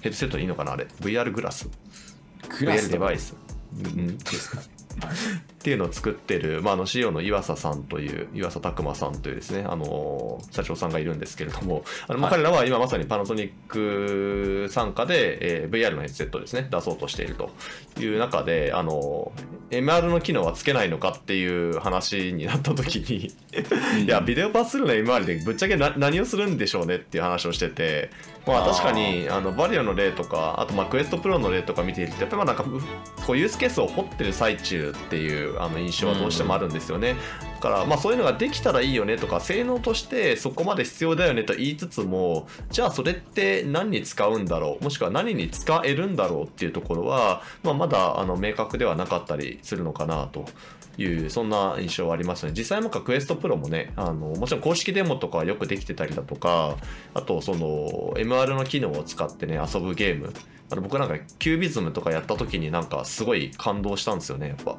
ヘッドセットでいいのかなあれ。VR グラス。グラス VR デバイス、うん、ですかっていうのを作ってる、まあ、あの CEO の岩佐さんという岩佐拓磨さんというですねあの社長さんがいるんですけれどもあの、まあ、彼らは今まさにパナソニック参加で、えー、VR のヘッドセットですね出そうとしているという中であの MR の機能はつけないのかっていう話になった時に いやビデオパスするの MR でぶっちゃけ何をするんでしょうねっていう話をしててまあ確かにあのバリオの例とかあとまあクエストプロの例とか見ているとやっぱりまあなんかこうユースケースを掘ってる最中っていうあの印象はどうしてもあるんですよね。だからまあそういうのができたらいいよねとか性能としてそこまで必要だよねと言いつつもじゃあそれって何に使うんだろうもしくは何に使えるんだろうっていうところは、まあ、まだあの明確ではなかったりするのかなというそんな印象はありますね。実際もかクエストプロもねあのもちろん公式デモとかよくできてたりだとかあとその MR の機能を使ってね遊ぶゲーム。あの僕なんかキュービズムとかやった時になんかすごい感動したんですよねやっぱ。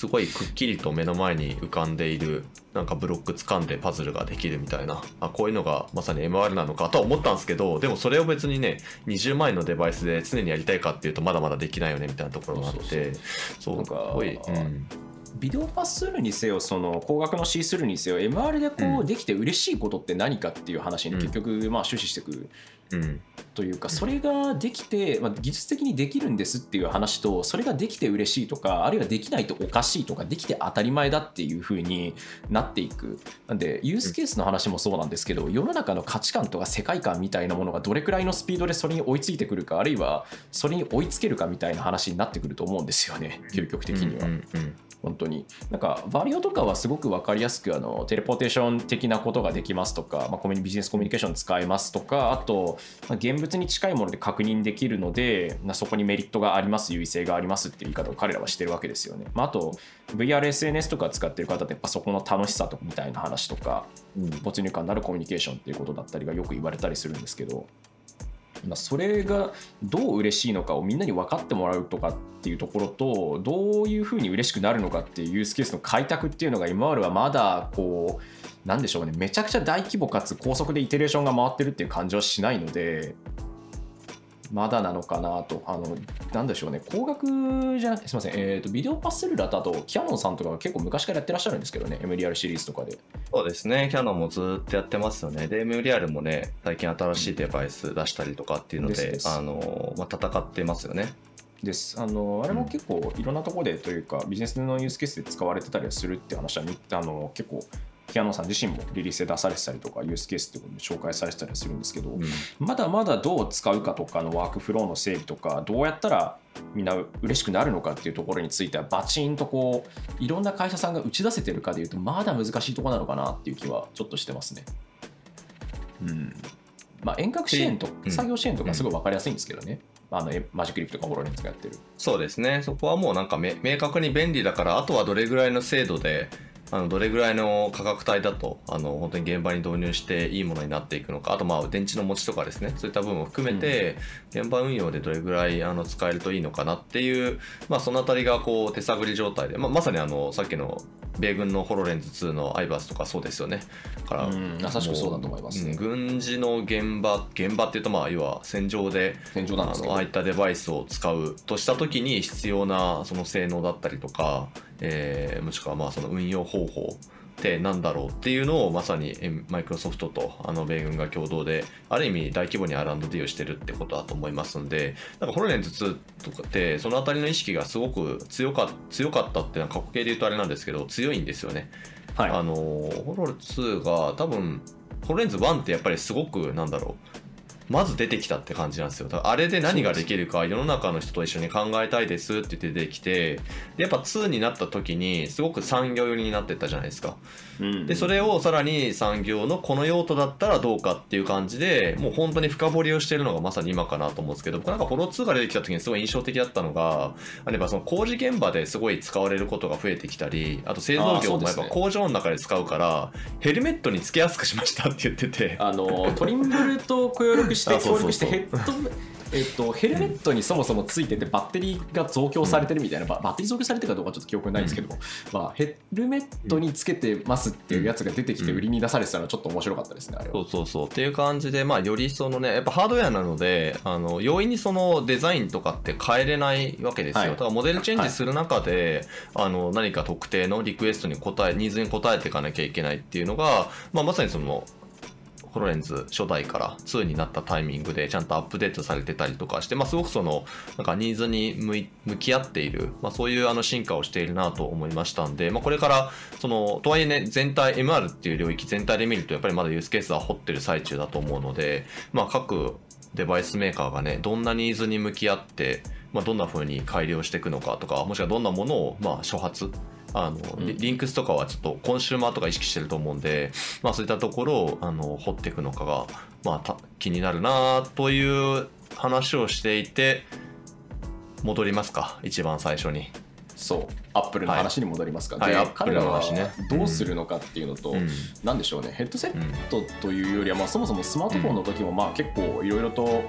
すごいくっきりと目の前に浮かんでいるなんかブロック掴んでパズルができるみたいな。あこういうのがまさに MR なのかとは思ったんですけどでもそれを別にね20万円のデバイスで常にやりたいかっていうとまだまだできないよねみたいなところがあって。そうなんかすごい、うんビデオパスするにせよその高額の C するにせよ MR でこううできて嬉しいことって何かっていう話に結局まあ終始してくるうん。というかそれができて、まあ、技術的にできるんですっていう話とそれができて嬉しいとかあるいはできないとおかしいとかできて当たり前だっていう風になっていく。なんでユースケースの話もそうなんですけど世の中の価値観とか世界観みたいなものがどれくらいのスピードでそれに追いついてくるかあるいはそれに追いつけるかみたいな話になってくると思うんですよね究極的には。うんうん本当に。なんかバリオとかはすごく分かりやすくあのテレポーテーション的なことができますとか、まあ、コミュニビジネスコミュニケーション使えますとかあと、まあ、現物に近いもので確認できるので、まあ、そこにメリットがあります優位性がありますっていう言い方を彼らはしてるわけですよね、まあ、あと VRSNS とか使ってる方ってやっぱそこの楽しさとみたいな話とか没入感のあるコミュニケーションっていうことだったりがよく言われたりするんですけどまあ、それがどう嬉しいのかをみんなに分かってもらうとかっていうところとどういうふうに嬉しくなるのかっていうユースケースの開拓っていうのが今まではまだこうなんでしょうね。めちゃくちゃ大規模かつ高速でイテレーションが回ってるっていう感じはしないので。まだなのかなとあのなんでしょうね。高額じゃなくてすみません、えーと、ビデオパスセルラーとあとキャノンさんとかは結構昔からやってらっしゃるんですけどね。MDR シリーズとかで。そうですね、キャノンもずっとやってますよね。で、MDR もね、最近新しいデバイス出したりとかっていうので、であのまあ、戦ってますよね。です。あのあれも結構いろんなところでというかビジネスのユースケースで使われてたりはするって話はみあの結構ピアノさん自身もリリースで出されてたりとかユースケースってことで紹介されてたりするんですけど、うん。まだまだどう使うかとかのワークフローの整備とかどうやったらみんな嬉しくなるのかっていうところについてはバチンとこういろんな会社さんが打ち出せてるかでいうとまだ難しいところなのかなっていう気はちょっとしてますね。うん。まあ、遠隔支援とうん作業支援とかすごい分かりやすいんですけどね、あのえマジックリフとかホロレンズがやってる。そうですね、そこはもうなんかめ明確に便利だから、あとはどれぐらいの精度で、あのどれぐらいの価格帯だとあの本当に現場に導入していいものになっていくのか。あとまあ電池の持ちとかですね。そういった部分も含めて、現場運用でどれぐらいあの使えるといいのかなっていう、まあ、そのあたりがこう手探り状態で、まあ、まさにあのさっきの米軍のホロレンズ2のアイバースとかそうですよね。から、うんまさしくそうだと思いますね。うん軍事の現場現場っていうとまあ要は戦場で天井なんですけど。あのああいったデバイスを使うとした時に必要なその性能だったりとか、えーもしくはまあその運用方法ってなんだろうっていうのをまさにえマイクロソフトとあの米軍が共同である意味大規模に R&D をしてるってことだと思いますのでなんかホロレンズ2とかってそのあたりの意識がすごく強か強かったっていうのは過去形で言うとあれなんですけど強いんですよね。はいあのホロ2が多分ホロレンズ1ってやっぱりすごくなんだろうまず出てきたって感じなんですよ。だからあれで何ができるか世の中の人と一緒に考えたいですって出てきてでやっぱ2になった時にすごく産業寄りになってったじゃないですか。うんでそれをさらに産業のこの用途だったらどうかっていう感じでもう本当に深掘りをしてるのがまさに今かなと思うんですけど僕なんかフォロー2が出てきた時にすごい印象的だったのがあればその工事現場ですごい使われることが増えてきたりあと製造業もやっぱ工場の中で使うからヘルメットにつけやすくしましたって言ってて。あのトリンブルと協力して協力してヘッドえっと、ヘルメットにそもそもついててバッテリーが増強されてるみたいな、ババッテリー増強されてるかどうかちょっと記憶にないんですけども、まあ、ヘルメットにつけてますっていうやつが出てきて売りに出されてたのはちょっと面白かったですねあれは。そうそうそう。っていう感じでまあよりそのねやっぱハードウェアなのであの容易にそのデザインとかって変えれないわけですよ、はい。だからモデルチェンジする中で、あの何か特定のリクエストに応えニーズに応えていかなきゃいけないっていうのが、まあ、まさにそのホロレンズ初代から2になったタイミングでちゃんとアップデートされてたりとかして、まあ、すごくそのなんかニーズに向き合っている、まあ、そういうあの進化をしているなと思いましたんで、まあ、これからそのとはいえね全体 MR っていう領域全体で見るとやっぱりまだユースケースは掘ってる最中だと思うので、まあ、各デバイスメーカーがねどんなニーズに向き合って、まあ、どんな風に改良していくのかとかもしくはどんなものをまあ初発あのリリンクスとかはちょっとコンシューマーとか意識してると思うんで、まあ、そういったところをあの掘っていくのかが、まあ、た気になるなという話をしていて戻りますか一番最初に。そう。アップルの話に戻りますか、ではい。はい。アップル彼らはの話ねどうするのかっていうのと、うん。なんでしょうね。ヘッドセットというよりは、まあ、そもそもスマートフォンの時もまあ結構いろいろと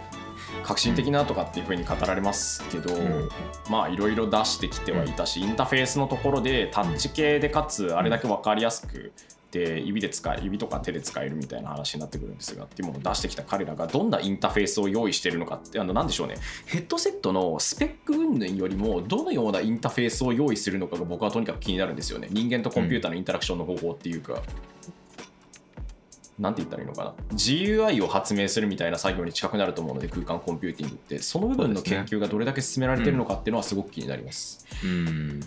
革新的なとかっていうふうに語られますけど、ん。まあいろいろ出してきてはいたし、インターフェースのところでタッチ系でかつあれだけ分かりやすくで指で使え指とか手で使えるみたいな話になってくるんですがっていうものを出してきた彼らがどんなインターフェースを用意しているのかってあのなんでしょうね。ヘッドセットのスペック云々よりもどのようなインターフェースを用意するのかが僕はとにかく気になるんですよね。人間とコンピューターのインタラクションの方法っていうか、なんて言ったらいいのかな。GUI を発明するみたいな作業に近くなると思うので空間コンピューティングって。その部分の研究がどれだけ進められてるのかっていうのはすごく気になります、うん。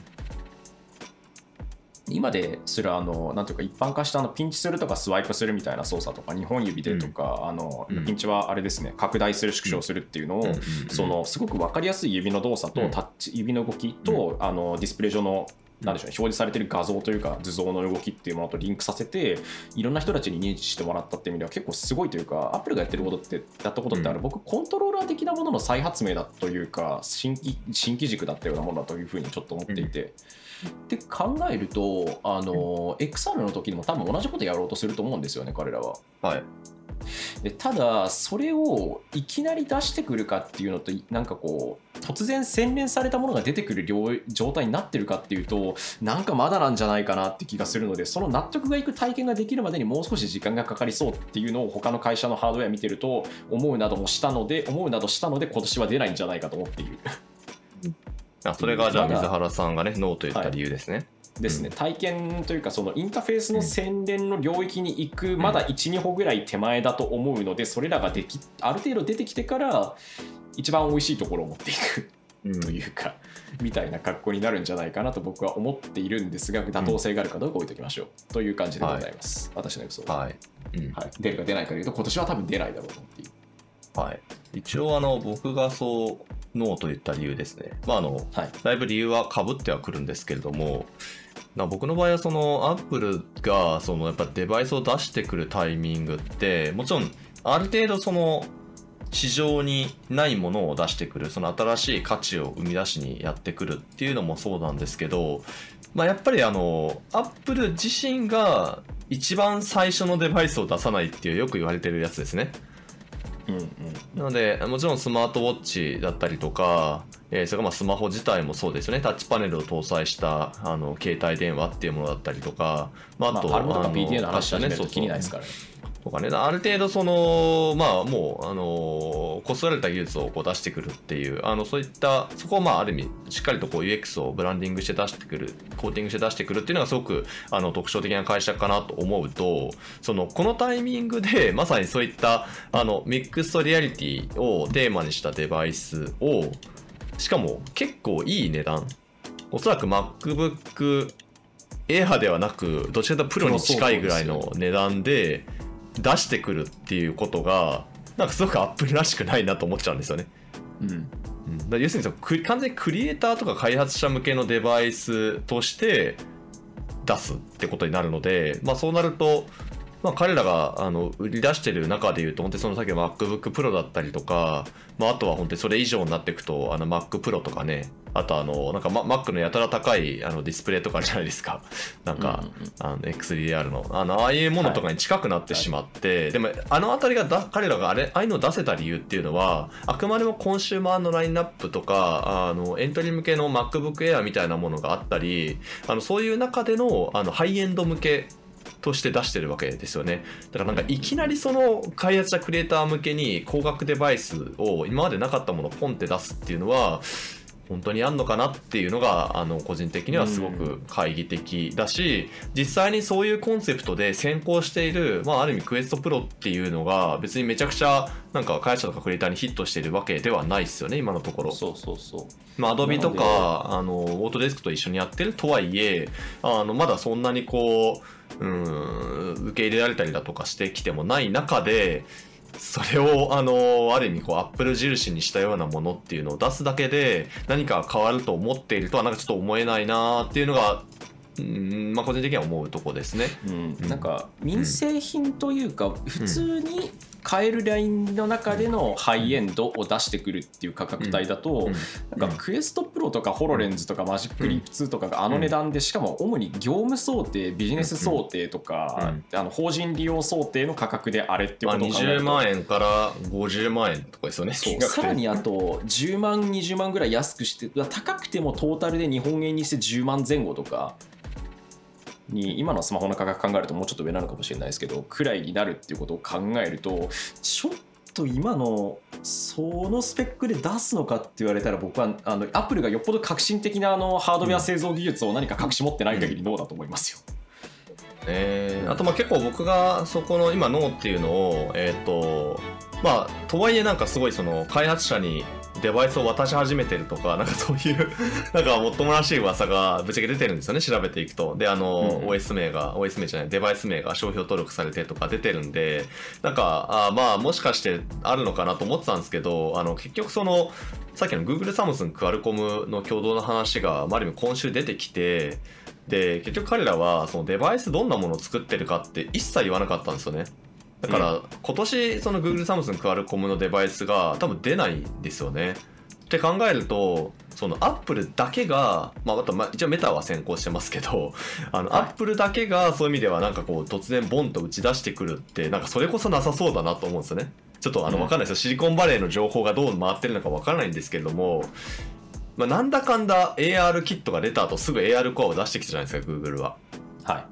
今でするあのなんていうか一般化したあのピンチするとかスワイプするみたいな操作とか2本指でとか、あのうん。ピンチはあれですね拡大する縮小するっていうのを、そのすごく分かりやすい指の動作うん。とタッチ、指の動きと、あのディスプレイ上のなんでしょうね、表示されてる画像というか図像の動きっていうものとリンクさせていろんな人たちに認知してもらったっていう意味では結構すごいというかアップルがやってることってやったことってある、うん僕コントローラー的なものの再発明だというか新規新規軸だったようなものだというふうにちょっと思っていて。って考えるとあの XR の時にも多分同じことやろうとすると思うんですよね彼らは。はい。でただそれをいきなり出してくるかっていうのとなんかこう突然洗練されたものが出てくる量状態になってるかっていうとなんかまだなんじゃないかなって気がするのでその納得がいく体験ができるまでにもう少し時間がかかりそうっていうのを他の会社のハードウェア見てると思うなどもしたので思うなどしたので今年は出ないんじゃないかと思っているあそれがじゃあ水原さんがねノーと言った理由ですね、ですね、体験というかそのインターフェースの洗練の領域に行くまだ12歩ぐらい手前だと思うのでそれらができある程度出てきてから一番美味しいところを持っていく。うん。というか、みたいな格好になるんじゃないかなと僕は思っているんですが妥当性があるかどうか置いておきましょう、という感じでございます、私の予想。は、はい、うん。はい、出るか出ないかでいうと今年は多分出ないだろうと思っている。はい、一応あの僕がそうノーと言った理由ですねまああのはいだいぶ理由はかぶってはくるんですけれどもな僕の場合はそのアップルがそのやっぱデバイスを出してくるタイミングってもちろんある程度その市場にないものを出してくるその新しい価値を生み出しにやってくるっていうのもそうなんですけど、まあ、やっぱりあのアップル自身が一番最初のデバイスを出さないっていうよく言われてるやつですね。うんうんなので、もちろんスマートウォッチだったりとか、えーそれからまあスマホ自体もそうですよね、タッチパネルを搭載したあの携帯電話っていうものだったりとか、まあ、まあ、あと、パルムとか PTA の話し始めるとそうそう気にないですからねとかね、ある程度その、まあもう、あの、こすられた技術をこう出してくるっていう、あの、そういった、そこをまあある意味、しっかりとこう UX をブランディングして出してくる、コーティングして出してくるっていうのがすごく、あの、特徴的な会社かなと思うと、その、このタイミングで、まさにそういった、あの、ミックストリアリティをテーマにしたデバイスを、しかも結構いい値段、おそらく MacBook Air ではなく、どちらかというとプロに近いぐらいの値段で出してくるっていうことが、なんかすごくアップルらしくないなと思っちゃうんですよね。うんうんだ要するにそのく完全にクリエイターとか開発者向けのデバイスとして出すってことになるので、まあ、そうなると、まあ、彼らがあの売り出してる中でいうと本当にそのさっきの MacBook Pro だったりとか、まあ、あとは本当にそれ以上になっていくとあの Mac Pro とかねあとあのなんか、ま、Mac のやたら高いあのディスプレイとかあるじゃないですか。なんか、あの XDR の。あのああいうものとかに近くなってしまって、でもあの辺りがだ彼らがあれああいうのを出せた理由っていうのはあくまでもコンシューマーのラインナップとかあのエントリー向けの MacBook Air みたいなものがあったりあのそういう中でのあのハイエンド向けとして出してるわけですよね。だからなんかいきなりその開発者クリエイター向けに高額デバイスを今までなかったものをポンって出すっていうのは本当にあんのかなっていうのがあの個人的にはすごく懐疑的だし、実際にそういうコンセプトで先行している、まあ、ある意味クエストプロっていうのが別にめちゃくちゃなんか開発者とかクリエイターにヒットしているわけではないですよね今のところ。そうそうそう。まあ、アドビとなかあのオートデスクと一緒にやってるとはいえあのまだそんなにこううん受け入れられたりだとかしてきてもない中でそれをあのある意味こうアップル印にしたようなものっていうのを出すだけで何か変わると思っているとはなんかちょっと思えないなっていうのがうんまあ個人的には思うとこですね。うん。うん。なんか民生品というか普通に買えるラインの中でのハイエンドを出してくるっていう価格帯だと、なんかクエストプロとかホロレンズとかマジックリープ2とかがあの値段でしかも主に業務想定ビジネス想定とか、あの法人利用想定の価格であれってことを考えると、20万円から50万円とかですよね。そう。さらにあと10万20万ぐらい安くして高くてもトータルで日本円にして10万前後とかに今のスマホの価格考えるともうちょっと上なのかもしれないですけどくらいになるっていうことを考えるとちょっと今のそのスペックで出すのかって言われたら僕はあのアップルがよっぽど革新的なあのハードウェア製造技術を何か隠し持ってない限りノーだと思いますよ。えー、あとまあ結構僕がそこの今ノーっていうのをえっ、ー、とまあとはいえなんかすごいその開発者にデバイスを渡し始めてるとか、なんかそういう なんかもっともらしい噂がぶっちゃけ出てるんですよね、調べていくと。で、あの、うん、OS 名が、OS 名じゃない、デバイス名が商標登録されてとか出てるんで、なんか、あまあ、もしかしてあるのかなと思ってたんですけど、あの、結局その、さっきの Google サムスンクアルコムの共同の話が、まあ、今週出てきて、で、結局彼らは、そのデバイスどんなものを作ってるかって一切言わなかったんですよね。だから、今年その Google サムスンクアルコムのデバイスが多分出ないんですよね。って考えるとそのアップルだけが、まあ、あとまあ一応メタは先行してますけどあの、はい、アップルだけがそういう意味ではなんかこう突然ボンと打ち出してくるってなんかそれこそなさそうだなと思うんですよね。ちょっとあの分かんないですよ、シリコンバレーの情報がどう回ってるのか分からないんですけれども、まあ、なんだかんだ AR キットが出た後すぐ AR コアを出してきたじゃないですか Google は。はい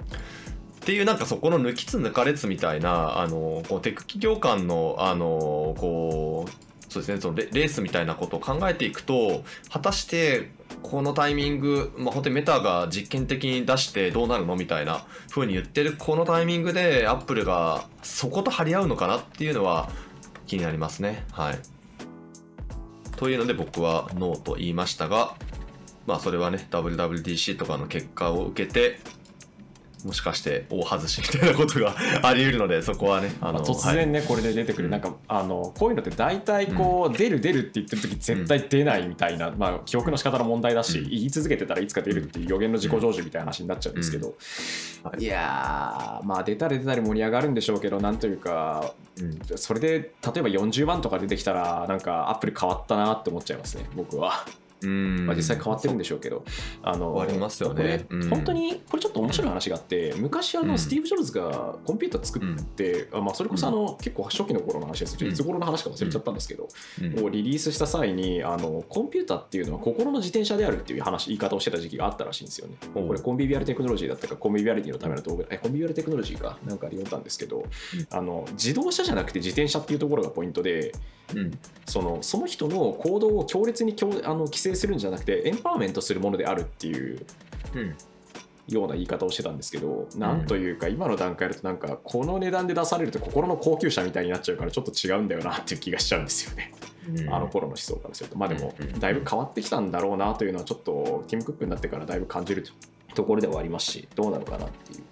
っていうなんかそこの抜きつ抜かれつみたいなあのこうテク企業間のあのこうそうですねそのレースみたいなことを考えていくと果たしてこのタイミング、まあ、本当にメタが実験的に出してどうなるのみたいな風に言ってるこのタイミングでアップルがそこと張り合うのかなっていうのは気になりますね。はい、というので僕はノーと言いましたがまあそれはね WWDC とかの結果を受けてもしかして大外しみたいなことがあり得るのでそこはねあの、まあ、突然ね、はい、これで出てくるなん。かあのこういうのって大体こう、うん、出る出るって言ってる時絶対出ないみたいな、うん、まあ、記憶の仕方の問題だし、うん、言い続けてたらいつか出るっていう予言の自己成就みたいな話になっちゃうんですけど、はい、いやまあ出たり出たり盛り上がるんでしょうけどなんというか、それで例えば40万とか出てきたらなんかアップル変わったなって思っちゃいますね僕は。うん。まあ、実際変わってるんでしょうけどあのありますよね、うん、本当にこれちょっと面白い話があって昔あのスティーブ・ジョブズがコンピューター作って、うん、あまあ、それこそあの、結構初期の頃の話ですいつ頃の話か忘れちゃったんですけど、をリリースした際にあのコンピューターっていうのは心の自転車であるっていう話言い方をしてた時期があったらしいんですよね。これコンビビアルテクノロジーだったかコンビビアリティのための道具えコンビビアルテクノロジーかなんか読んだんですけどあの自動車じゃなくて自転車っていうところがポイントで、うん、そのその人の行動を強烈に強あの規制するんじゃなくてエンパワーメントするものであるっていう、ような言い方をしてたんですけど、なんというか今の段階だとなんかこの値段で出されると心の高級車みたいになっちゃうからちょっと違うんだよなっていう気がしちゃうんですよね、うん、あの頃の思想からすると。まあでもだいぶ変わってきたんだろうなというのはちょっとティム・クックになってからだいぶ感じるところではありますしどうなのかなっていう。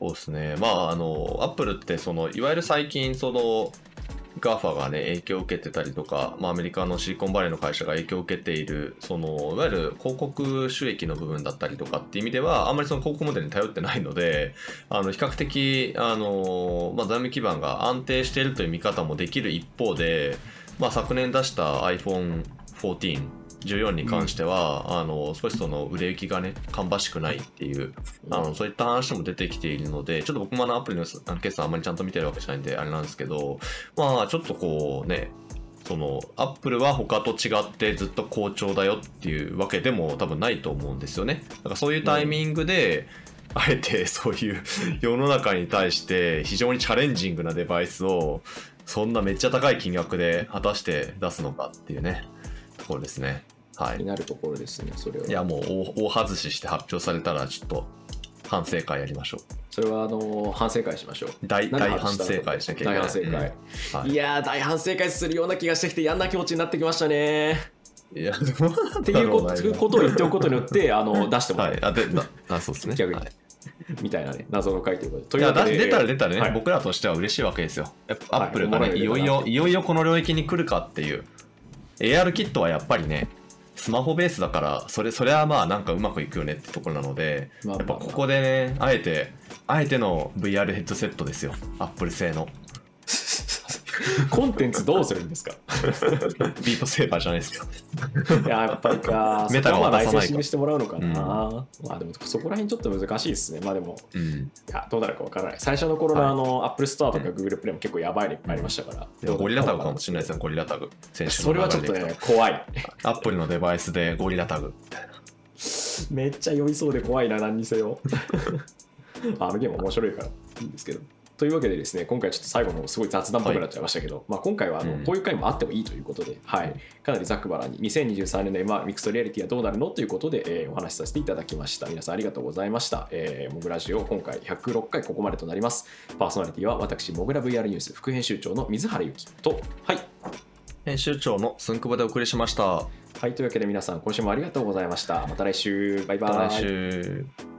そうですね。まああのアップルってそのいわゆる最近その GAFA がね、影響を受けてたりとか、まあ、アメリカのシリコンバレーの会社が影響を受けている、その、いわゆる広告収益の部分だったりとかっていう意味では、あんまりその広告モデルに頼ってないので、あの、比較的、あの、まあ、財務基盤が安定しているという見方もできる一方で、まあ、昨年出した iPhone14 14 14に関しては、うん、あの少しその売れ行きがね芳しくないっていうあのそういった話も出てきているのでちょっと僕もあのアプリの決算あんまりちゃんと見てるわけじゃないんであれなんですけどまあちょっとこうねそのアップルは他と違ってずっと好調だよっていうわけでも多分ないと思うんですよね。だからそういうタイミングで、うん、あえて そういう世の中に対して非常にチャレンジングなデバイスをそんなめっちゃ高い金額で果たして出すのかっていうね。ところですね。はい。になるところですね、それは。いや、もう大大外しして発表されたら、ちょっと反省会やりましょう。それはあの反省会しましょう。大大反省会しなきゃいけ？ない。大反省会。うんはい、いや大反省会するような気がしてきて嫌な気持ちになってきましたね。いや、っていうことを言っておくことによって、あの出してもらう。はい、あであそうですね。逆に。はいみたいなね、謎の回ということで。というわけで出たら出たらね、はい、僕らとしては嬉しいわけですよ。アップルがね、はい、いよいよ、いよいよこの領域に来るかっていう。AR キットはやっぱりね、スマホベースだからそれそれはまあなんかうまくいくよねってところなので、やっぱここでねあえてあえての VR ヘッドセットですよ。アップル製の コンテンツどうするんですか？ビートセーバーじゃないですか。やっぱりか、メタがそこはライセンシングしてもらうのかな。うんまあでもそこら辺ちょっと難しいですね。まあでも、うん。いやどうなるかわからない。最初の頃のはいあの、Apple Store とかうん Google プレイも結構やばいのいっぱいありましたから。でもゴリラタグかもしれないですね、ゴリラタグ。選手それはちょっとね、怖い。アップルのデバイスでゴリラタグみたいな。めっちゃ酔いそうで怖いな、何にせよ。あのゲーム面白いからいいんですけど。というわけでですね、今回ちょっと最後のすごい雑談っぽくなっちゃいましたけど、まあ、今回はあの、うんこういう回もあってもいいということで、はい、かなりざっくばらんに2023年の MR ミックストリアリティはどうなるの？ということで、えーお話しさせていただきました。皆さんありがとうございました。えーモグラジオ今回106回ここまでとなります。パーソナリティは私、モグラ VR ニュース副編集長の水原由紀と、はい。編集長のスンクボでお送りしました。はい、というわけで皆さん今週もありがとうございました。また来週。バイバイ。